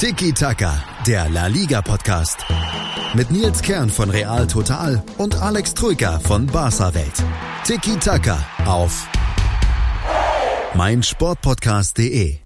Tiki Taka, der La Liga Podcast. Mit Nils Kern von Real Total und Alex Troika von Barca Welt. Tiki Taka auf meinsportpodcast.de.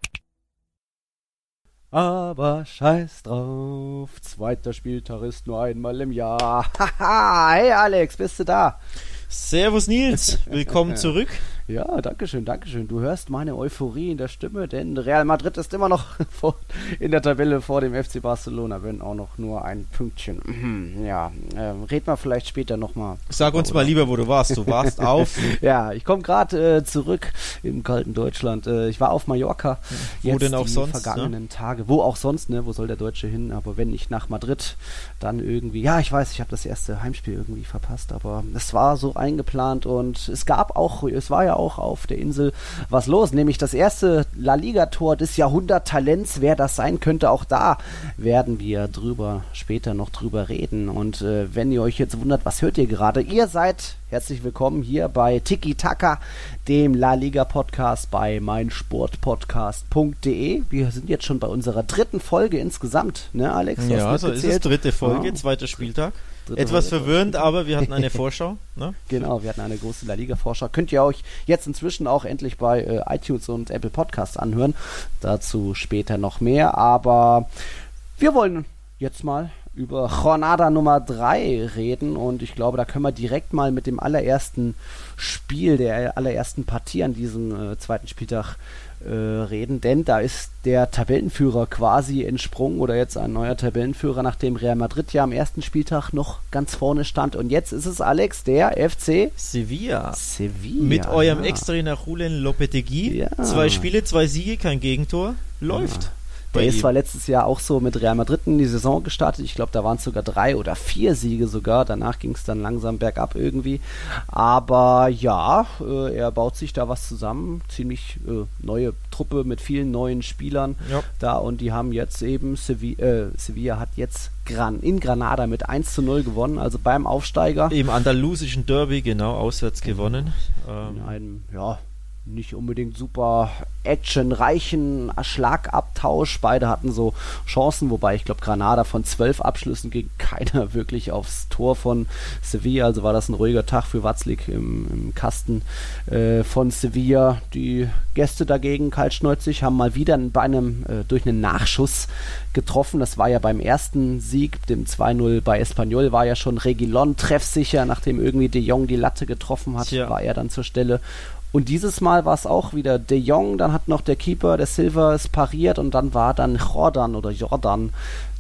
Aber scheiß drauf, zweiter Spieltag ist nur einmal im Jahr. Haha, hey Alex, bist du da? Servus Nils, willkommen zurück. Ja, danke schön, danke schön. Du hörst meine Euphorie in der Stimme, denn Real Madrid ist immer noch vor, in der Tabelle vor dem FC Barcelona, wenn auch noch nur ein Pünktchen. Mhm, ja, äh, red mal vielleicht später nochmal. Sag uns oder? mal lieber, wo du warst. Du warst auf. ja, ich komme gerade äh, zurück im kalten Deutschland. Äh, ich war auf Mallorca. Wo jetzt denn auch die sonst? vergangenen ne? Tage. Wo auch sonst, ne? Wo soll der Deutsche hin? Aber wenn nicht nach Madrid, dann irgendwie. Ja, ich weiß, ich habe das erste Heimspiel irgendwie verpasst, aber es war so eingeplant und es gab auch, es war ja auch auf der Insel was los, nämlich das erste La Liga-Tor des Jahrhundert-Talents. Wer das sein könnte, auch da werden wir drüber später noch drüber reden. Und äh, wenn ihr euch jetzt wundert, was hört ihr gerade? Ihr seid herzlich willkommen hier bei Tiki Taka, dem La Liga Podcast bei meinsportpodcast.de. Wir sind jetzt schon bei unserer dritten Folge insgesamt, ne, Alex? Ja, also ist es dritte Folge, ja. zweiter Spieltag. Etwas verwirrend, aber wir hatten eine Vorschau. Ne? Genau, wir hatten eine große La Liga-Vorschau. Könnt ihr euch jetzt inzwischen auch endlich bei äh, iTunes und Apple Podcasts anhören. Dazu später noch mehr. Aber wir wollen jetzt mal über Jornada Nummer 3 reden und ich glaube, da können wir direkt mal mit dem allerersten Spiel, der allerersten Partie an diesem äh, zweiten Spieltag äh, reden, denn da ist der Tabellenführer quasi entsprungen oder jetzt ein neuer Tabellenführer, nachdem Real Madrid ja am ersten Spieltag noch ganz vorne stand und jetzt ist es Alex, der FC Sevilla. Sevilla. Mit eurem ja. Extrainer Julen Lopetegui. Ja. Zwei Spiele, zwei Siege, kein Gegentor. Läuft. Ja. Der ist zwar letztes Jahr auch so mit Real Madrid in die Saison gestartet. Ich glaube, da waren es sogar drei oder vier Siege sogar. Danach ging es dann langsam bergab irgendwie. Aber ja, äh, er baut sich da was zusammen. Ziemlich äh, neue Truppe mit vielen neuen Spielern ja. da. Und die haben jetzt eben, Sevilla, äh, Sevilla hat jetzt Gran in Granada mit 1 zu 0 gewonnen, also beim Aufsteiger. Im andalusischen Derby, genau, auswärts gewonnen. In ähm, einem, ja, nicht unbedingt super actionreichen Schlagabtausch. Beide hatten so Chancen, wobei ich glaube, Granada von zwölf Abschlüssen ging keiner wirklich aufs Tor von Sevilla. Also war das ein ruhiger Tag für Watzlik im, im Kasten äh, von Sevilla. Die Gäste dagegen, kaltschnäuzig, haben mal wieder bei einem, äh, durch einen Nachschuss getroffen. Das war ja beim ersten Sieg, dem 2-0 bei Espanyol, war ja schon Regilon treffsicher, nachdem irgendwie De Jong die Latte getroffen hat, Tja. war er dann zur Stelle. Und dieses Mal war es auch wieder De Jong, dann hat noch der Keeper, der Silver, es pariert und dann war dann Jordan oder Jordan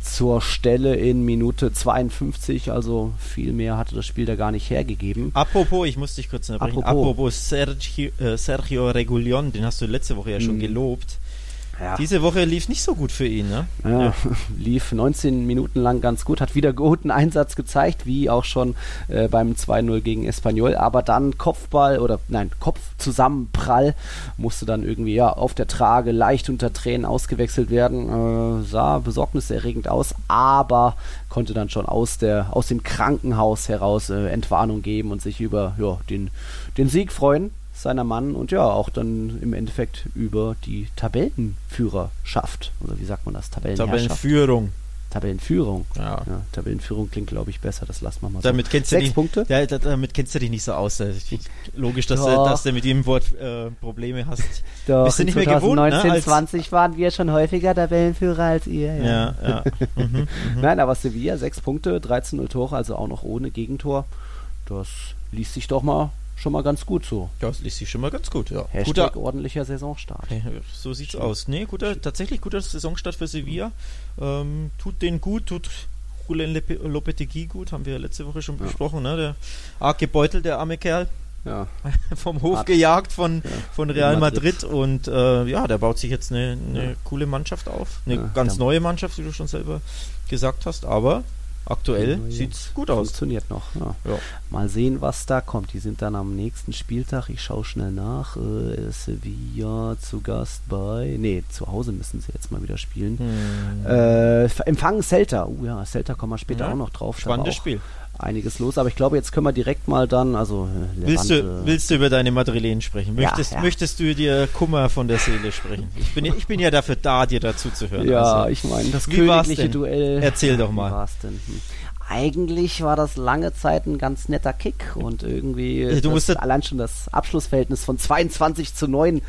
zur Stelle in Minute 52, also viel mehr hatte das Spiel da gar nicht hergegeben. Apropos, ich muss dich kurz unterbrechen, apropos, apropos Sergio, äh, Sergio Regulion, den hast du letzte Woche ja schon hm. gelobt. Ja. Diese Woche lief nicht so gut für ihn, ne? Ja, lief 19 Minuten lang ganz gut, hat wieder guten Einsatz gezeigt, wie auch schon äh, beim 2-0 gegen Espanyol, aber dann Kopfball oder nein, Kopfzusammenprall musste dann irgendwie ja auf der Trage leicht unter Tränen ausgewechselt werden, äh, sah besorgniserregend aus, aber konnte dann schon aus der aus dem Krankenhaus heraus äh, Entwarnung geben und sich über ja, den den Sieg freuen seiner Mann und ja, auch dann im Endeffekt über die Tabellenführerschaft. Oder wie sagt man das? Tabellenführung. Tabellenführung. Ja. ja Tabellenführung klingt, glaube ich, besser. Das lassen wir mal damit so. Kennst Sechs du dich, Punkte? Ja, damit kennst du dich nicht so aus. Logisch, dass, du, dass du mit jedem Wort äh, Probleme hast. Doch, Bist du nicht 2019, mehr gewohnt, ne? 20 waren wir schon häufiger Tabellenführer als ihr. Ja, ja. ja. mhm, mhm. Nein, aber Sevilla, sechs Punkte, 13-0 Tore, also auch noch ohne Gegentor. Das liest sich doch mal schon mal ganz gut so. Das liest sich schon mal ganz gut, ja. Hashtag guter, ordentlicher Saisonstart. So sieht's Stimmt. aus. Nee, guter, tatsächlich guter Saisonstart für Sevilla. Ähm, tut den gut, tut Julen Lopetegui gut, haben wir letzte Woche schon ja. besprochen, ne? Der arg gebeutelt, der arme Kerl. Ja. vom Hof Hat, gejagt von, ja, von Real Madrid. Madrid, und äh, ja, der baut sich jetzt eine, eine coole Mannschaft auf. Eine ganz neue Mannschaft, wie du schon selber gesagt hast, aber Aktuell sieht es gut aus. Funktioniert noch. Ja. Ja. Mal sehen, was da kommt. Die sind dann am nächsten Spieltag. Ich schaue schnell nach. Äh, Sevilla zu Gast bei. Nee, zu Hause müssen sie jetzt mal wieder spielen. Hm. Äh, empfangen Celta. Uh ja, Celta kommen wir später auch noch drauf. Spannendes Spiel. Einiges los. Aber ich glaube, jetzt können wir direkt mal dann, also äh, willst du willst du über deine Madrilen sprechen? Möchtest ja, ja. möchtest du dir Kummer von der Seele sprechen? Ich bin ich bin ja dafür da, dir dazu zu hören. Ja, also, ich meine das königliche Duell. Erzähl doch mal. Wie war's denn? Hm eigentlich war das lange Zeit ein ganz netter Kick und irgendwie allein schon das Abschlussverhältnis von 22 zu 9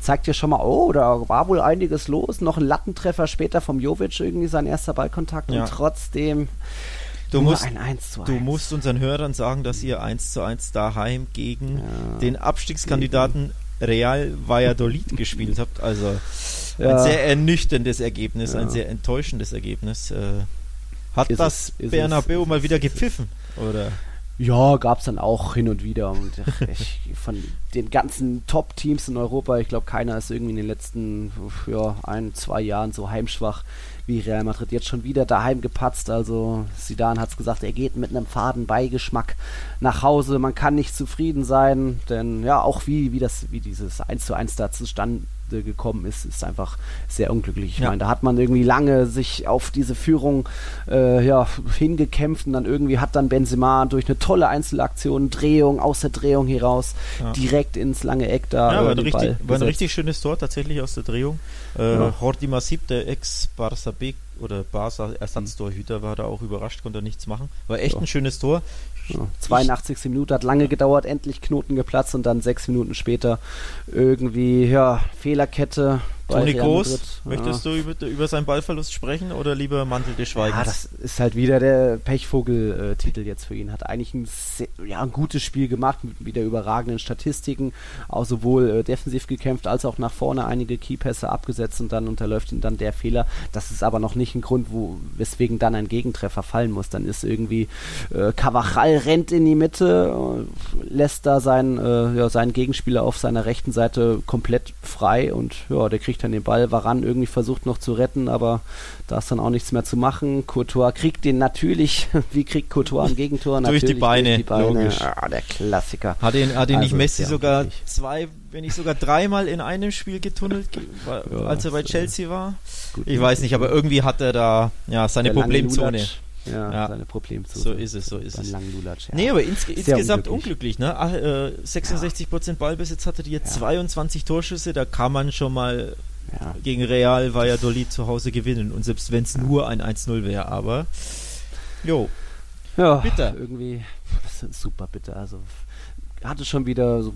zeigt ja schon mal, oh, da war wohl einiges los. Noch ein Lattentreffer später vom Jovic irgendwie sein erster Ballkontakt ja. und trotzdem du musst, ein 1 zu 1. Du musst unseren Hörern sagen, dass ihr 1 zu 1 daheim gegen ja. den Abstiegskandidaten Real Valladolid gespielt habt. Also ja. ein sehr ernüchterndes Ergebnis, ein sehr enttäuschendes Ergebnis. Äh, hat ist das es, Bernabeu mal wieder gepfiffen? Oder? Ja, gab es dann auch hin und wieder. Und ich, von den ganzen Top-Teams in Europa, ich glaube, keiner ist irgendwie in den letzten ja, ein, zwei Jahren so heimschwach wie Real Madrid. Jetzt schon wieder daheim gepatzt. Also Sidan hat es gesagt, er geht mit einem faden Beigeschmack nach Hause. Man kann nicht zufrieden sein, denn ja, auch wie, wie, das, wie dieses 1 zu 1 da zustande gekommen ist, ist einfach sehr unglücklich. Ich ja. meine, da hat man irgendwie lange sich auf diese Führung äh, ja, hingekämpft und dann irgendwie hat dann Benzema durch eine tolle Einzelaktion, Drehung, aus der Drehung heraus, ja. direkt ins lange Eck da. Ja, war, ein richtig, war ein richtig schönes Tor tatsächlich aus der Drehung. Äh. Horti Masip, der Ex-Barca B oder Barca Ersatztorhüter, war da auch überrascht, konnte nichts machen. War echt ja. ein schönes Tor. Ja, 82. Ich, Minute hat lange gedauert, endlich Knoten geplatzt und dann sechs Minuten später irgendwie, ja, Fehlerkette, Toni Groß, möchtest ja. du über, über seinen Ballverlust sprechen oder lieber Mantel des Schweigens? Ja, das ist halt wieder der Pechvogel-Titel jetzt für ihn. Hat eigentlich ein, sehr, ja, ein gutes Spiel gemacht mit wieder überragenden Statistiken, auch sowohl äh, defensiv gekämpft als auch nach vorne einige Keypässe abgesetzt und dann unterläuft ihn dann der Fehler. Das ist aber noch nicht ein Grund, wo, weswegen dann ein Gegentreffer fallen muss. Dann ist irgendwie äh, Cavachal rennt in die Mitte, äh, lässt da seinen, äh, ja, seinen Gegenspieler auf seiner rechten Seite komplett frei und ja, der kriegt dann den Ball. Varan irgendwie versucht noch zu retten, aber da ist dann auch nichts mehr zu machen. Courtois kriegt den natürlich, wie kriegt Courtois ein Gegentor? durch, die Beine, durch die Beine, logisch. Ah, der Klassiker. Hat ihn, hat ihn also, nicht Messi sogar zwei, wenn nicht sogar dreimal in einem Spiel getunnelt, ja, als er bei Chelsea war? Gut, ich weiß nicht, aber irgendwie hat er da ja, seine Problemzone. Ja, ja, seine Problemzone. So ist es, so ist es. Lulatsch, ja. Nee, aber ins, insgesamt unglücklich, unglücklich ne? Ach, äh, 66% Ballbesitz hatte die jetzt, 22 Torschüsse, da kann man schon mal ja. gegen Real Valladolid zu Hause gewinnen. Und selbst wenn es ja. nur ein 1-0 wäre, aber jo. Ja, bitter. Irgendwie super bitter. Also hatte schon wieder so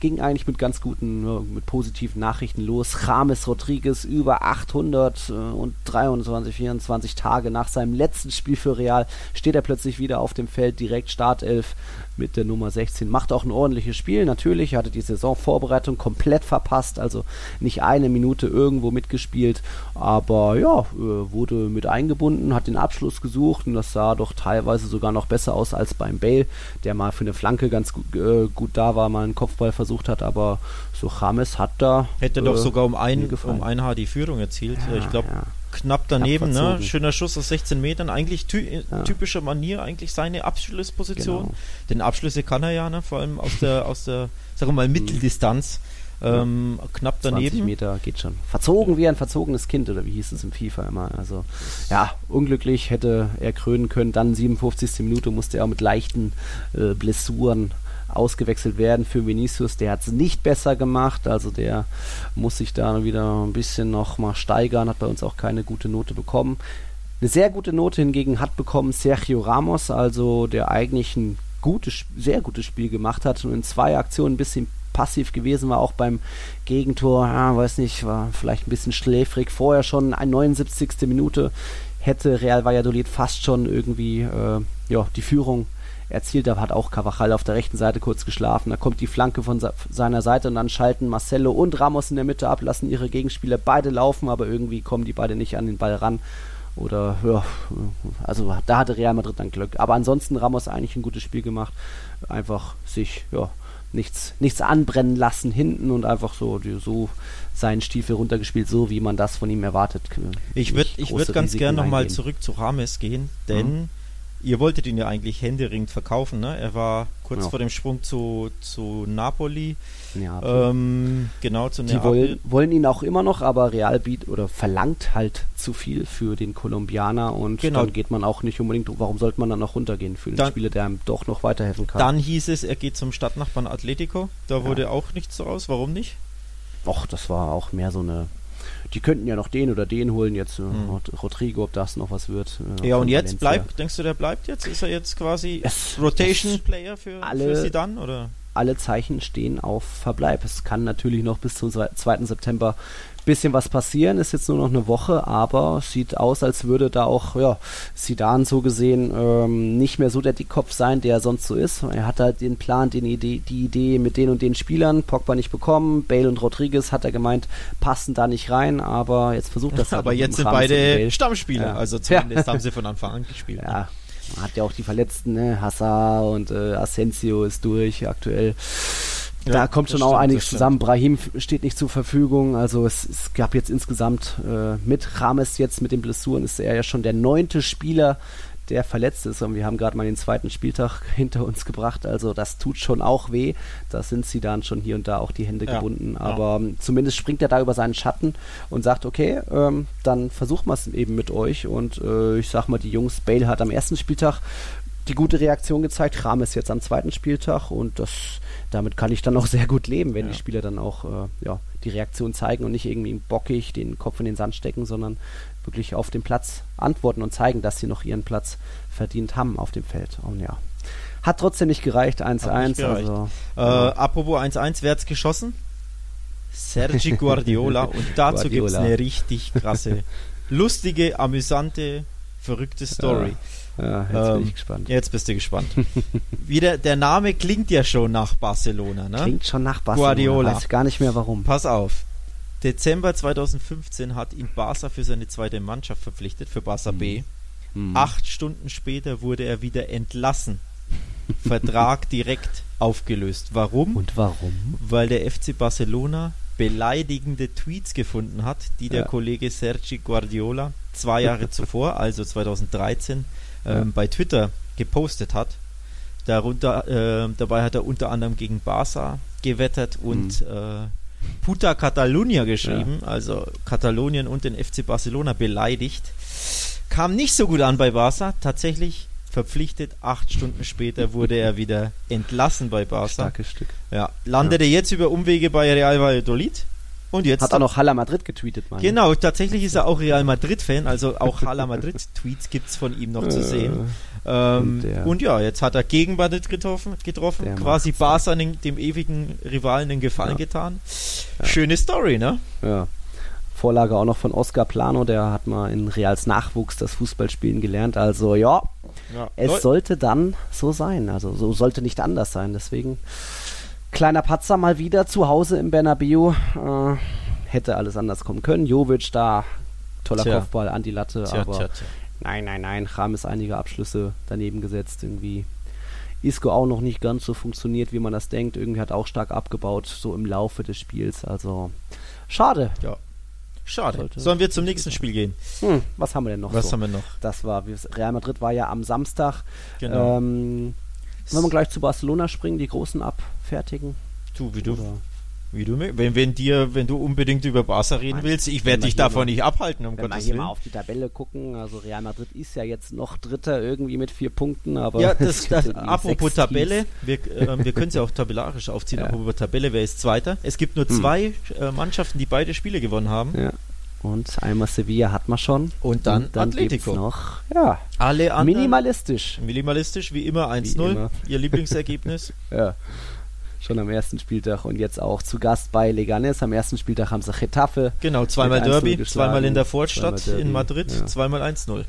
ging eigentlich mit ganz guten, mit positiven Nachrichten los. James Rodriguez über 800 äh, und 23, 24 Tage nach seinem letzten Spiel für Real steht er plötzlich wieder auf dem Feld, direkt Startelf mit der Nummer 16. Macht auch ein ordentliches Spiel, natürlich. Hatte die Saisonvorbereitung komplett verpasst, also nicht eine Minute irgendwo mitgespielt. Aber ja, äh, wurde mit eingebunden, hat den Abschluss gesucht und das sah doch teilweise sogar noch besser aus als beim Bale, der mal für eine Flanke ganz gut, äh, gut da war, mal einen Kopfball versucht hat. Aber so James hat da. Hätte äh, doch sogar um ein, um ein Haar die Führung erzielt. Ja, ich glaube. Ja knapp daneben, knapp ne? Schöner Schuss aus 16 Metern. Eigentlich ty ja. typische Manier, eigentlich seine Abschlussposition. Genau. Denn Abschlüsse kann er ja, ne? Vor allem aus der, aus der, sagen wir mal, mhm. Mitteldistanz. Ähm, knapp daneben. 20 Meter geht schon. Verzogen wie ein verzogenes Kind, oder wie hieß es im FIFA immer. Also, ja, unglücklich hätte er krönen können. Dann 57. Minute musste er auch mit leichten äh, Blessuren ausgewechselt werden für Vinicius. Der hat es nicht besser gemacht, also der muss sich da wieder ein bisschen noch mal steigern, hat bei uns auch keine gute Note bekommen. Eine sehr gute Note hingegen hat bekommen Sergio Ramos, also der eigentlich ein gutes, sehr gutes Spiel gemacht hat und in zwei Aktionen ein bisschen passiv gewesen war, auch beim Gegentor, ja, weiß nicht, war vielleicht ein bisschen schläfrig. Vorher schon eine 79. Minute hätte Real Valladolid fast schon irgendwie äh, ja, die Führung erzielt. Da hat auch Cavachal auf der rechten Seite kurz geschlafen. Da kommt die Flanke von seiner Seite und dann schalten Marcelo und Ramos in der Mitte ab, lassen ihre Gegenspieler beide laufen, aber irgendwie kommen die beide nicht an den Ball ran. Oder ja, also da hatte Real Madrid dann Glück. Aber ansonsten Ramos eigentlich ein gutes Spiel gemacht. Einfach sich, ja, nichts, nichts anbrennen lassen hinten und einfach so, so seinen Stiefel runtergespielt, so wie man das von ihm erwartet. Ich würde ich würd ganz gerne nochmal zurück zu Rames gehen, denn mhm ihr wolltet ihn ja eigentlich händeringend verkaufen, ne? Er war kurz Ja. vor dem Sprung zu, zu Napoli. Neapel. Ähm, genau, zu Die Neapel. wollen, wollen ihn auch immer noch, aber Real bietet oder verlangt halt zu viel für den Kolumbianer und Genau. dann geht man auch nicht unbedingt, warum sollte man dann noch runtergehen für den Dann- Spieler, der einem doch noch weiterhelfen kann? Dann hieß es, er geht zum Stadtnachbarn Atletico. Da wurde auch nichts draus. Warum nicht? Och, das war auch mehr so eine. Die könnten ja noch den oder den holen, jetzt Rod- Rodrigo, ob das noch was wird. äh. Ja, und jetzt Valencia. bleibt, denkst du, der bleibt jetzt? Ist er jetzt quasi Es- Rotation es- Player für, alle- für Zidane, oder? alle Zeichen stehen auf Verbleib. Es kann natürlich noch bis zum 2. September bisschen was passieren. Ist jetzt nur noch eine Woche, aber sieht aus, als würde da auch ja, Zidane so gesehen ähm, nicht mehr so der Dickkopf sein, der er sonst so ist. Er hat halt den Plan, den Idee, die Idee mit den und den Spielern, Pogba nicht bekommen, Bale und Rodriguez hat er gemeint, passen da nicht rein, aber jetzt versucht das halt Aber jetzt sind Rahmen beide. Stammspieler. Ja. Also zumindest haben sie von Anfang an gespielt. Ja, man hat ja auch die Verletzten, ne? Hazard und äh, Asensio ist durch aktuell. Ja, da kommt schon auch stimmt, einiges das zusammen. Brahim steht nicht zur Verfügung. Also es, es gab jetzt insgesamt äh, mit Rames jetzt mit den Blessuren ist er ja schon der neunte Spieler, der verletzt ist. Und wir haben gerade mal den zweiten Spieltag hinter uns gebracht. Also das tut schon auch weh. Da sind sie dann schon hier und da auch die Hände Ja, gebunden. ja. Aber ähm, zumindest springt er da über seinen Schatten und sagt, okay, ähm, dann versuchen wir es eben mit euch. Und äh, ich sag mal, die Jungs, Bale hat am ersten Spieltag die gute Reaktion gezeigt. Rames jetzt am zweiten Spieltag und das, damit kann ich dann auch sehr gut leben, wenn Ja. die Spieler dann auch äh, ja, die Reaktion zeigen und nicht irgendwie bockig den Kopf in den Sand stecken, sondern wirklich auf dem Platz antworten und zeigen, dass sie noch ihren Platz verdient haben auf dem Feld. Und ja, hat trotzdem nicht gereicht, 1-1. Hat nicht gereicht. Also, Äh, apropos 1-1, wer hat's geschossen? Sergi Guardiola. Und dazu gibt es eine richtig krasse, lustige, amüsante, verrückte Story. ja, jetzt bin Ähm, ich gespannt. Jetzt bist du gespannt. Wieder, der Name klingt ja schon nach Barcelona, ne? Klingt schon nach Barcelona. Guardiola. Weiß gar nicht mehr warum. Pass auf. Dezember 2015 hat ihn Barca für seine zweite Mannschaft verpflichtet, für Barca B. Hm. Acht Stunden später wurde er wieder entlassen. Vertrag direkt aufgelöst. Warum? Und warum? Weil der FC Barcelona beleidigende Tweets gefunden hat, die der Ja. Kollege Sergi Guardiola zwei Jahre zuvor, also 2013, ähm, Ja. bei Twitter gepostet hat. Darunter, äh, dabei hat er unter anderem gegen Barca gewettert und Mhm. äh, Puta Catalunya geschrieben, also Katalonien und den FC Barcelona beleidigt. Kam nicht so gut an bei Barca, tatsächlich verpflichtet, acht Stunden später wurde er wieder entlassen bei Barca. Starkes Stück. Ja, landete jetzt über Umwege bei Real Valladolid und jetzt Hat auch noch Halla Madrid getweetet, meine. Genau, tatsächlich ist er auch Real Madrid-Fan, also auch Hala Madrid-Tweets gibt's von ihm noch zu Äh, sehen. Ähm, und und ja, jetzt hat er gegen Madrid getroffen, getroffen quasi. Barca den, dem ewigen Rivalen den Gefallen Ja. getan. Schöne Story, ne? Ja. Vorlage auch noch von Oscar Plano, der hat mal in Reals Nachwuchs das Fußballspielen gelernt. Also ja, Ja. es Leu- sollte dann so sein. Also so sollte nicht anders sein. Deswegen kleiner Patzer mal wieder zu Hause im Bernabeu. Äh, hätte alles anders kommen können. Jovic da, toller Tja. Kopfball an die Latte, Tja, aber tja, nein, nein, nein. Rames einige Abschlüsse daneben gesetzt irgendwie. Isco auch noch nicht ganz so funktioniert, wie man das denkt. Irgendwie hat auch stark abgebaut, so im Laufe des Spiels. Also schade. Schade. Sollte- Sollen wir zum nächsten Spiel gehen? Hm, was haben wir denn noch Was so? haben wir noch? Das war, Real Madrid war ja am Samstag. Genau. Ähm, wollen wir gleich zu Barcelona springen, die Großen abfertigen? du, wie du, Oder- wie du, wenn, wenn dir, wenn du unbedingt über Barca reden Mann, willst, ich werde wir dich hier davon mal- nicht abhalten, um Wenn wir Gottes hier Willen. mal auf die Tabelle gucken, also Real Madrid ist ja jetzt noch Dritter irgendwie mit vier Punkten, aber Ja, das, das apropos Tabelle, wir, ähm, wir können es ja auch tabellarisch aufziehen, Ja. apropos Tabelle, wer ist Zweiter? Es gibt nur Hm. zwei äh, Mannschaften, die beide Spiele gewonnen haben. Ja. Und einmal Sevilla hat man schon. Und dann, Und dann Atletico. noch, ja, Alle anderen minimalistisch. minimalistisch, wie immer 1-0, immer. ihr Lieblingsergebnis. Ja. Schon am ersten Spieltag und jetzt auch zu Gast bei Leganes. Am ersten Spieltag haben sie Getafe Genau, zweimal Mit 1-0 Derby, zweimal in der Vorstadt in Madrid, ja. zweimal 1-0.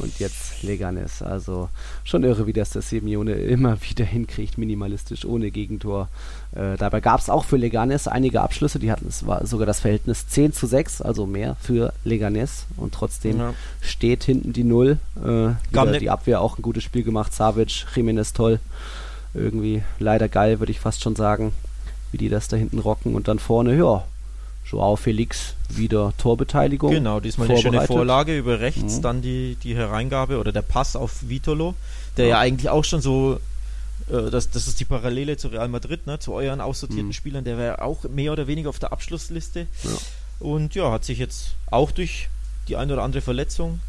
und jetzt Leganes. Also schon irre, wie das der Simeone immer wieder hinkriegt, minimalistisch, ohne Gegentor. Äh, dabei gab es auch für Leganes einige Abschlüsse, die hatten, es war sogar das Verhältnis 10 zu 6, also mehr für Leganes und trotzdem Ja. steht hinten die Null. Äh, ne- die Abwehr auch ein gutes Spiel gemacht, Savic, Jiménez toll. Irgendwie leider geil, würde ich fast schon sagen, wie die das da hinten rocken und dann vorne, ja, Joao Felix wieder Torbeteiligung. Genau, diesmal eine schöne Vorlage über rechts, mhm. dann die, die Hereingabe oder der Pass auf Vitolo, der ja, ja eigentlich auch schon so, äh, das, das ist die Parallele zu Real Madrid, ne, zu euren aussortierten mhm. Spielern, der wäre auch mehr oder weniger auf der Abschlussliste. Ja. Und ja, hat sich jetzt auch durch die eine oder andere Verletzung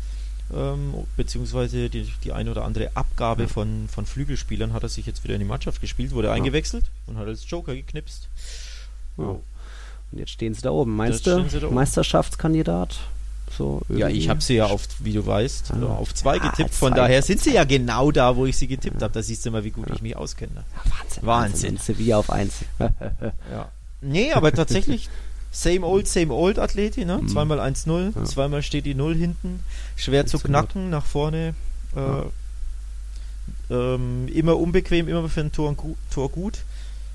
ähm, beziehungsweise die, die eine oder andere Abgabe ja. von, von Flügelspielern hat er sich jetzt wieder in die Mannschaft gespielt, wurde ja. eingewechselt und hat als Joker geknipst. Ja. Und jetzt stehen sie da oben. Meinst du, Meisterschaftskandidat? So ja, ich habe sie ja auf, wie du weißt, ja. auf zwei getippt. Von daher sind sie ja genau da, wo ich sie getippt habe. Da siehst du mal, wie gut ich mich auskenne. Wahnsinn. Wahnsinn. Wahnsinn. Sevilla auf eins. ja. Nee, aber tatsächlich Same old, same old Athleti, ne? Mhm. Zweimal 1-0, ja. zweimal steht die 0 hinten. Schwer zu knacken, nach vorne. Äh, ja. ähm, immer unbequem, immer für ein Tor, Tor gut.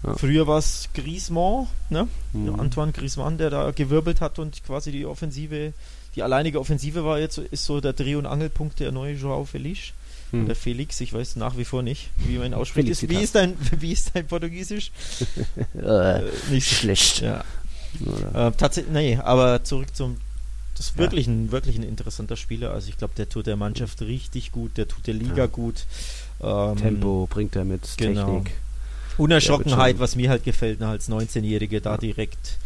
Ja. Früher war es Griezmann, ne? Mhm. Antoine Griezmann, der da gewirbelt hat und quasi die Offensive, die alleinige Offensive war jetzt, ist so der Dreh- und Angelpunkt der neue Joao Felix. Mhm. Oder Felix, ich weiß nach wie vor nicht, wie man ihn ausspricht. Wie ist dein, wie ist dein Portugiesisch? äh, nicht schlecht. Ja. Äh, tatsächlich, nee, aber zurück zum. Das ist wirklich, ja. ein, wirklich ein interessanter Spieler. Also, ich glaube, der tut der Mannschaft richtig gut, der tut der Liga ja. gut. Ähm, Tempo bringt er mit, genau. Technik. Unerschrockenheit, was mir halt gefällt, als 19-Jährige da direkt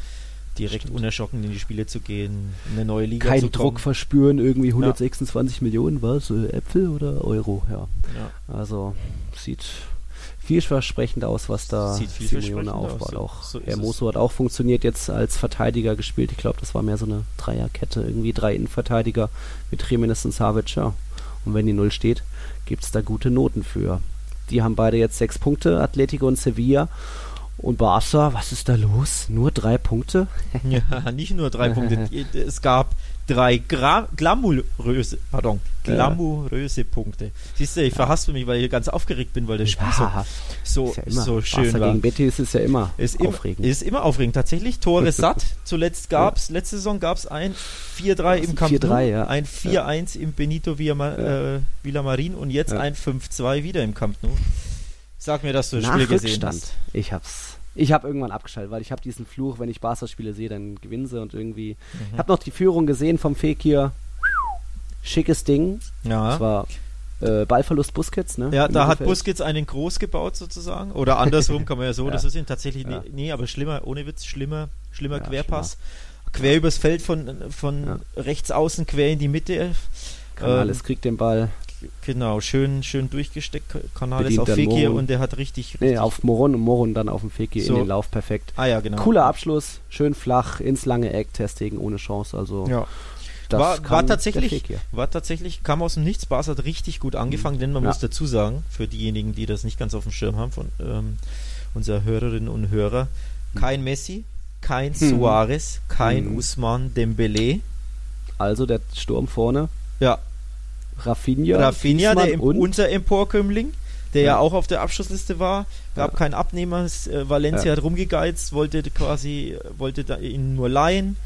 direkt Stimmt. unerschrocken in die Spiele zu gehen, eine neue Liga Kein zu Druck verspüren, irgendwie 126 ja. Millionen, was? Äpfel oder Euro? Ja. ja. Also sieht vielversprechend aus, was da Simeone aufbaut. Auch so Hermoso hat auch funktioniert jetzt als Verteidiger gespielt. Ich glaube, das war mehr so eine Dreierkette, irgendwie drei Innenverteidiger mit Jimenez und Savic. Ja. Und wenn die Null steht, gibt es da gute Noten für. Die haben beide jetzt sechs Punkte, Atletico und Sevilla. Und Barca, was ist da los? Nur drei Punkte? ja, nicht nur drei Punkte. Es gab drei Gra glamouröse, pardon, glamouröse Punkte. Siehst du, ich ja. verhaspel mich, weil ich ganz aufgeregt bin, weil das Spiel ja, so, so, ja so schön Barca war. gegen Betis ist ja immer ist aufregend. Im, ist immer aufregend. Tatsächlich, Tore satt. Zuletzt gab es, letzte Saison gab es ein 4-3 im Camp Nou, ja. ein 4-1 im Benito Villa, äh, Villamarin und jetzt ein 5-2 wieder im Camp Nou. Sag mir, dass du das Nach Spiel gesehen Rückstand. hast. Ich hab's ich habe irgendwann abgeschaltet, weil ich habe diesen Fluch, wenn ich Barca-Spiele sehe, dann gewinnen sie und irgendwie. Mhm. Ich habe noch die Führung gesehen vom Fekir. Schickes Ding. Ja. Das war äh, Ballverlust Busquets, ne? Ja, da hat Busquets einen groß gebaut sozusagen. Oder andersrum kann man ja so, ja. das ist ihn tatsächlich, ja. nee, nee, aber schlimmer, ohne Witz, schlimmer, schlimmer ja, Querpass. Schlimmer. Quer übers Feld von, von rechts außen, quer in die Mitte. Canales ähm, kriegt den Ball. Genau, schön, schön durchgesteckt. Kanal ist auf Fekir und der hat richtig, richtig. Nee, auf Moron und Moron dann auf dem Fekir so. in den Lauf perfekt. Ah ja, genau. Cooler Abschluss, schön flach, ins lange Eck, Testegen ohne Chance. Also ja. War, war, tatsächlich, war tatsächlich, kam aus dem Nichts. Bas hat richtig gut angefangen, mhm. denn man ja. muss dazu sagen, für diejenigen, die das nicht ganz auf dem Schirm haben, von ähm, unserer Hörerinnen und Hörer, mhm. kein Messi, kein mhm. Suarez, kein mhm. Usman Dembele. Also der Sturm vorne. Ja, Rafinha. Rafinha, der und? unser Emporkömmling, der ja. ja. auch auf der Abschlussliste war, gab ja. keinen Abnehmer. Äh, Valencia ja. hat rumgegeizt, wollte quasi, wollte ihn nur leihen.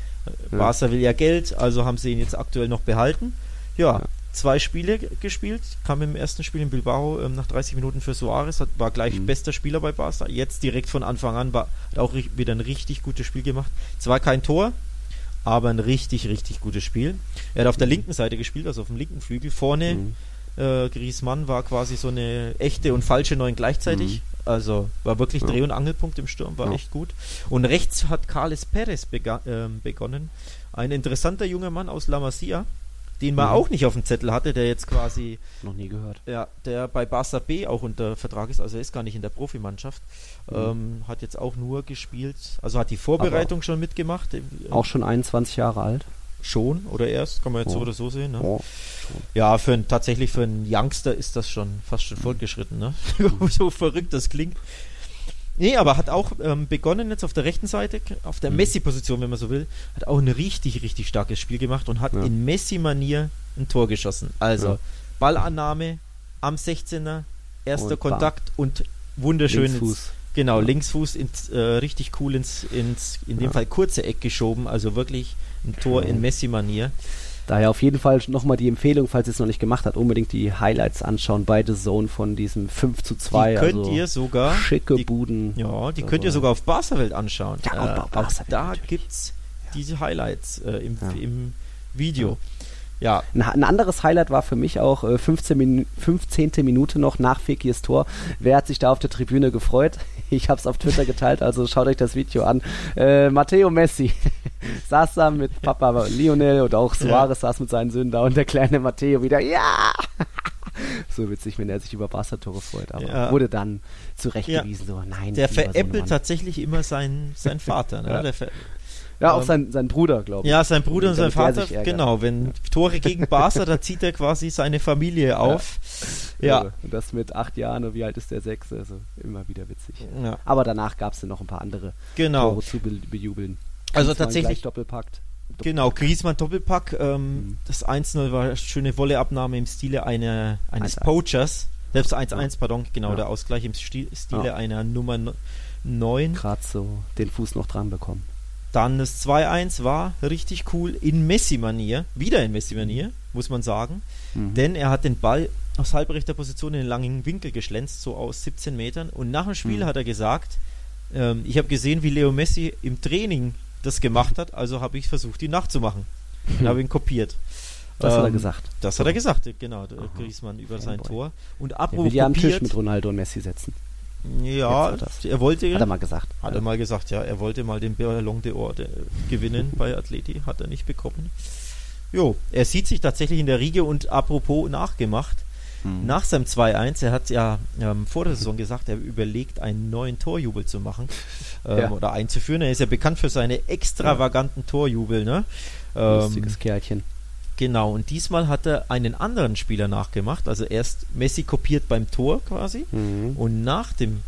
Ja. Barca will ja Geld, also haben sie ihn jetzt aktuell noch behalten. Ja, zwei Spiele gespielt, kam im ersten Spiel in Bilbao ähm, nach 30 Minuten für Suarez, hat, war gleich mhm. bester Spieler bei Barca. Jetzt direkt von Anfang an war, hat auch wieder ein richtig gutes Spiel gemacht. Zwar kein Tor, aber ein richtig, richtig gutes Spiel. Er hat auf der linken Seite gespielt, also auf dem linken Flügel. Vorne mhm. äh, Griezmann war quasi so eine echte und falsche Neun gleichzeitig. Mhm. Also war wirklich ja. Dreh- und Angelpunkt im Sturm, war ja. echt gut. Und rechts hat Carles Perez äh, begonnen. Ein interessanter junger Mann aus La Masia den man mhm. auch nicht auf dem Zettel hatte, der jetzt quasi. Noch nie gehört. Ja, der bei Barca B auch unter Vertrag ist, also er ist gar nicht in der Profimannschaft. Mhm. Ähm, hat jetzt auch nur gespielt, also hat die Vorbereitung Aber schon mitgemacht. Auch schon 21 Jahre alt. Schon oder erst, kann man jetzt oh. so oder so sehen. Ne? Oh. Ja, für ein, tatsächlich für einen Youngster ist das schon fast schon mhm. fortgeschritten, ne? so verrückt das klingt. Nee, aber hat auch ähm, begonnen jetzt auf der rechten Seite, auf der mhm. Messi-Position, wenn man so will, hat auch ein richtig, richtig starkes Spiel gemacht und hat ja. in Messi-Manier ein Tor geschossen. Also ja. Ballannahme am 16er, erster und Kontakt bam. und wunderschön Linksfuß. Ins, genau, ja. Linksfuß ins, äh, richtig cool ins, ins in dem Fall kurze Eck geschoben, also wirklich ein Tor in Messi-Manier. Daher auf jeden Fall nochmal die Empfehlung, falls ihr es noch nicht gemacht habt, unbedingt die Highlights anschauen bei The Zone von diesem 5 zu 2. Die könnt also ihr sogar. Schicke die, Buden. Ja, die könnt ihr sogar auf Barca-Welt anschauen. Ja, äh, auf Barca da gibt es diese Highlights äh, im, ja. im Video. Ja. Ein, ein, anderes Highlight war für mich auch äh, 15, Min 15. Minute noch nach Fekirs Tor. Wer hat sich da auf der Tribüne gefreut? Ich habe es auf Twitter geteilt, also schaut euch das Video an. Äh, Matteo Messi saß da mit Papa Lionel und auch Suarez ja. saß mit seinen Söhnen da und der kleine Matteo wieder, ja! so witzig, wenn er sich über Barca-Tore freut, aber ja. wurde dann zurechtgewiesen, ja. so nein. Der veräppelt tatsächlich immer seinen, seinen Vater, ne? Der ja, auch ähm, sein, sein Bruder, glaube ich. Ja, sein Bruder und sein Vater, genau. Wenn Tore gegen Barca, da zieht er quasi seine Familie auf. Ja. ja. Und das mit acht Jahren, und wie alt ist der Sechs? Also immer wieder witzig. Ja. Aber danach gab es dann noch ein paar andere genau. Tore zu be bejubeln. Also tatsächlich. Doppelpackt. Genau, Griezmann Doppelpack. Ähm, mhm. Das 1-0 war eine schöne Wolleabnahme im Stile einer, eines 1 -1. Poachers. Selbst 1-1, ja. pardon, genau, ja. der Ausgleich im Stile ja. einer Nummer 9. Gerade so den Fuß noch dran bekommen. Dann das 2-1 war richtig cool in Messi-Manier, wieder in Messi-Manier, muss man sagen. Mhm. Denn er hat den Ball aus halbrechter Position in den langen Winkel geschlänzt, so aus 17 Metern. Und nach dem Spiel mhm. hat er gesagt, ähm, ich habe gesehen, wie Leo Messi im Training das gemacht hat, also habe ich versucht, ihn nachzumachen. Und habe ihn kopiert. Das ähm, hat er ähm, gesagt. Das hat er gesagt, genau, der Griezmann über sein Tor. Und apropos er will ja am Tisch mit Ronaldo und Messi setzen. Ja, er wollte. Hat er mal gesagt. Hat ja. er mal gesagt, ja. Er wollte mal den Ballon d'Or gewinnen bei Atleti, hat er nicht bekommen. Jo, er sieht sich tatsächlich in der Riege und apropos nachgemacht. Hm. Nach seinem 2-1, er hat ja ähm, vor der Saison gesagt, er überlegt, einen neuen Torjubel zu machen ähm, ja. oder einzuführen. Er ist ja bekannt für seine extravaganten ja. Torjubel, ne? Ähm, Lustiges Kerlchen. Genau, und diesmal hat er einen anderen Spieler nachgemacht. Also erst Messi kopiert beim Tor quasi mhm. und nach dem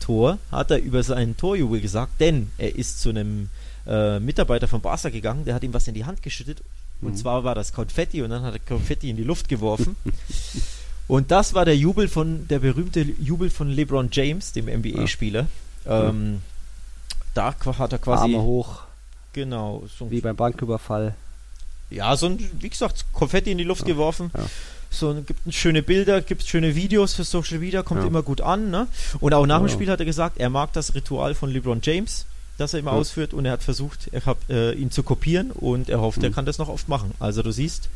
Tor hat er über seinen Torjubel gesagt, denn er ist zu einem äh, Mitarbeiter von Barca gegangen, der hat ihm was in die Hand geschüttet und mhm. zwar war das Konfetti und dann hat er Konfetti in die Luft geworfen. und das war der Jubel von, der berühmte Jubel von LeBron James, dem NBA-Spieler. Ja. Ähm, da hat er quasi. Arme hoch. Genau. So Wie beim Banküberfall. Ja, so ein, wie gesagt, Konfetti in die Luft ja, geworfen. Ja. So, gibt schöne Bilder, gibt schöne Videos für Social Media, kommt ja. immer gut an. Ne? Und auch nach dem Spiel hat er gesagt, er mag das Ritual von LeBron James, das er immer ausführt und er hat versucht, er hat, äh, ihn zu kopieren und er hofft, mhm. er kann das noch oft machen. Also du siehst.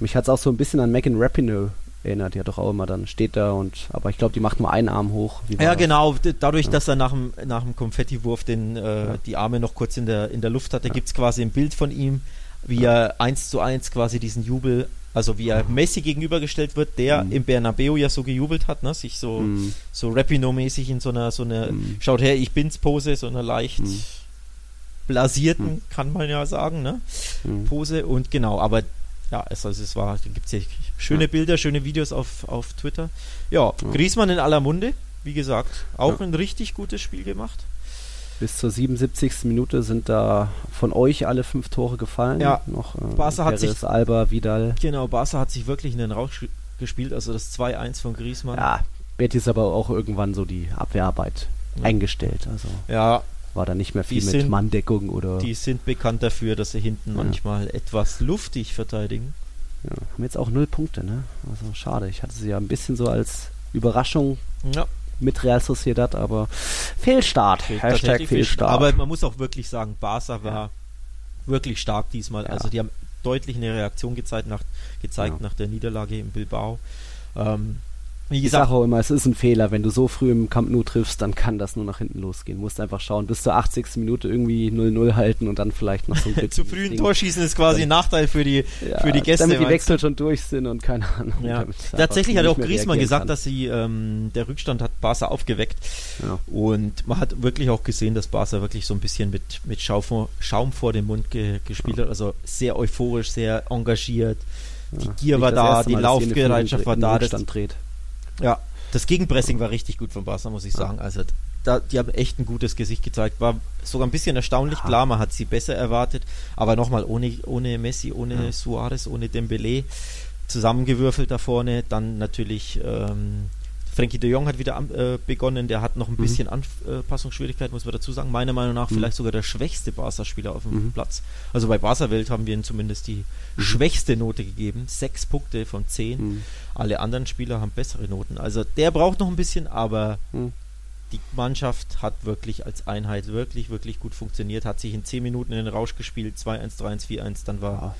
Mich hat es auch so ein bisschen an Megan Rapinoe erinnert, die hat doch auch immer dann steht da und aber ich glaube, die macht nur einen Arm hoch. ja, genau, dadurch, ja. dass er nach dem, nach dem Konfettiwurf den, äh, ja. die Arme noch kurz in der, in der Luft hatte, ja. gibt es quasi ein Bild von ihm, wie er eins zu eins quasi diesen Jubel, also wie er Messi gegenübergestellt wird, der mhm. im Bernabeu ja so gejubelt hat, ne? sich so, mhm. so Rapino-mäßig in so einer, so einer, mhm. schaut her, ich bin's Pose, so einer leicht mhm. blasierten, mhm. kann man ja sagen, ne? Mhm. Pose und genau, aber ja, es, also es war, da gibt es ja schöne. Bilder, schöne Videos auf, auf Twitter. Ja, ja, Griezmann in aller Munde, wie gesagt, auch ja. ein richtig gutes Spiel gemacht. Bis zur 77. Minute sind da von euch alle fünf Tore gefallen. Ja, noch äh, Barca hat sich Alba, Vidal. Genau, Barca hat sich wirklich in den Rausch gespielt, also das 2-1 von Griezmann. Ja, Betis aber auch irgendwann so die Abwehrarbeit ja. eingestellt. Also ja, war da nicht mehr viel mit sind, Manndeckung oder. Die sind bekannt dafür, dass sie hinten ja. manchmal etwas luftig verteidigen. Ja, haben jetzt auch null Punkte, ne? Also schade. Ich hatte sie ja ein bisschen so als Überraschung ja mit Real Sociedad, aber Fehlstart. Fehl, Hashtag Fehlstart. Aber man muss auch wirklich sagen, Barca war ja. wirklich stark diesmal. Ja. Also die haben deutlich eine Reaktion gezeigt nach, gezeigt ja. nach der Niederlage in Bilbao. Ähm, wie gesagt, ich sage auch immer, es ist ein Fehler, wenn du so früh im Camp Nou triffst, dann kann das nur nach hinten losgehen. Du musst einfach schauen, bis zur 80. Minute irgendwie 0-0 halten und dann vielleicht noch so ein Zu früh ein Tor schießen ist quasi ein Nachteil für die, ja, für die Gäste. Damit die Wechsel schon durch sind und keine Ahnung. Ja. Tatsächlich hat auch Griezmann gesagt, kann. dass sie ähm, der Rückstand hat Barca aufgeweckt. Ja. Und man hat wirklich auch gesehen, dass Barca wirklich so ein bisschen mit, mit Schaum, vor, Schaum vor dem Mund ge, gespielt hat. Also sehr euphorisch, sehr engagiert. Die Gier war da, die Laufbereitschaft war da. Das, dreht. Ja, das Gegenpressing war richtig gut von Barca, muss ich sagen. Also da, die haben echt ein gutes Gesicht gezeigt. War sogar ein bisschen erstaunlich. Klar, man hat sie besser erwartet, aber nochmal ohne, ohne Messi, ohne ja. Suarez, ohne Dembele zusammengewürfelt da vorne. Dann natürlich ähm, Frankie de Jong hat wieder äh, begonnen, der hat noch ein mhm. bisschen Anpassungsschwierigkeiten, muss man dazu sagen. Meiner Meinung nach mhm. vielleicht sogar der schwächste Barca-Spieler auf dem mhm. Platz. Also bei Barca-Welt haben wir ihm zumindest die mhm. schwächste Note gegeben. Sechs Punkte von zehn. Mhm. Alle anderen Spieler haben bessere Noten. Also der braucht noch ein bisschen, aber mhm. die Mannschaft hat wirklich als Einheit wirklich, wirklich gut funktioniert, hat sich in 10 Minuten in den Rausch gespielt, 2-1, 3-1, 4-1, dann war, ja.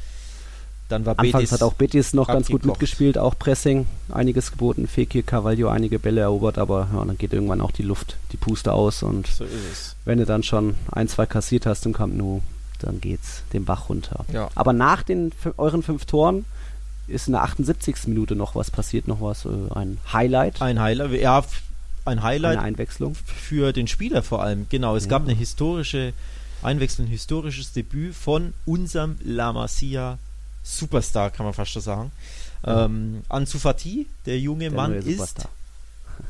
Dann war Anfangs Betis hat auch Betis noch ganz gut mitgespielt, auch Pressing, einiges geboten, Fekir, Carvalho einige Bälle erobert, aber ja, dann geht irgendwann auch die Luft, die Puste aus und so wenn du dann schon ein, zwei kassiert hast im Camp Nou, dann geht's den Bach runter. Ja. Aber nach den euren fünf Toren ist in der 78. Minute noch was passiert, noch was, äh, ein Highlight. Ein Highlight, ja, ein Highlight. Eine Einwechslung. Für den Spieler vor allem, genau. Es ja. gab eine historische Einwechslung, ein historisches Debüt von unserem La Masia Superstar, kann man fast schon sagen. Ja. Ähm, Ansu Fati, der junge der Mann ist.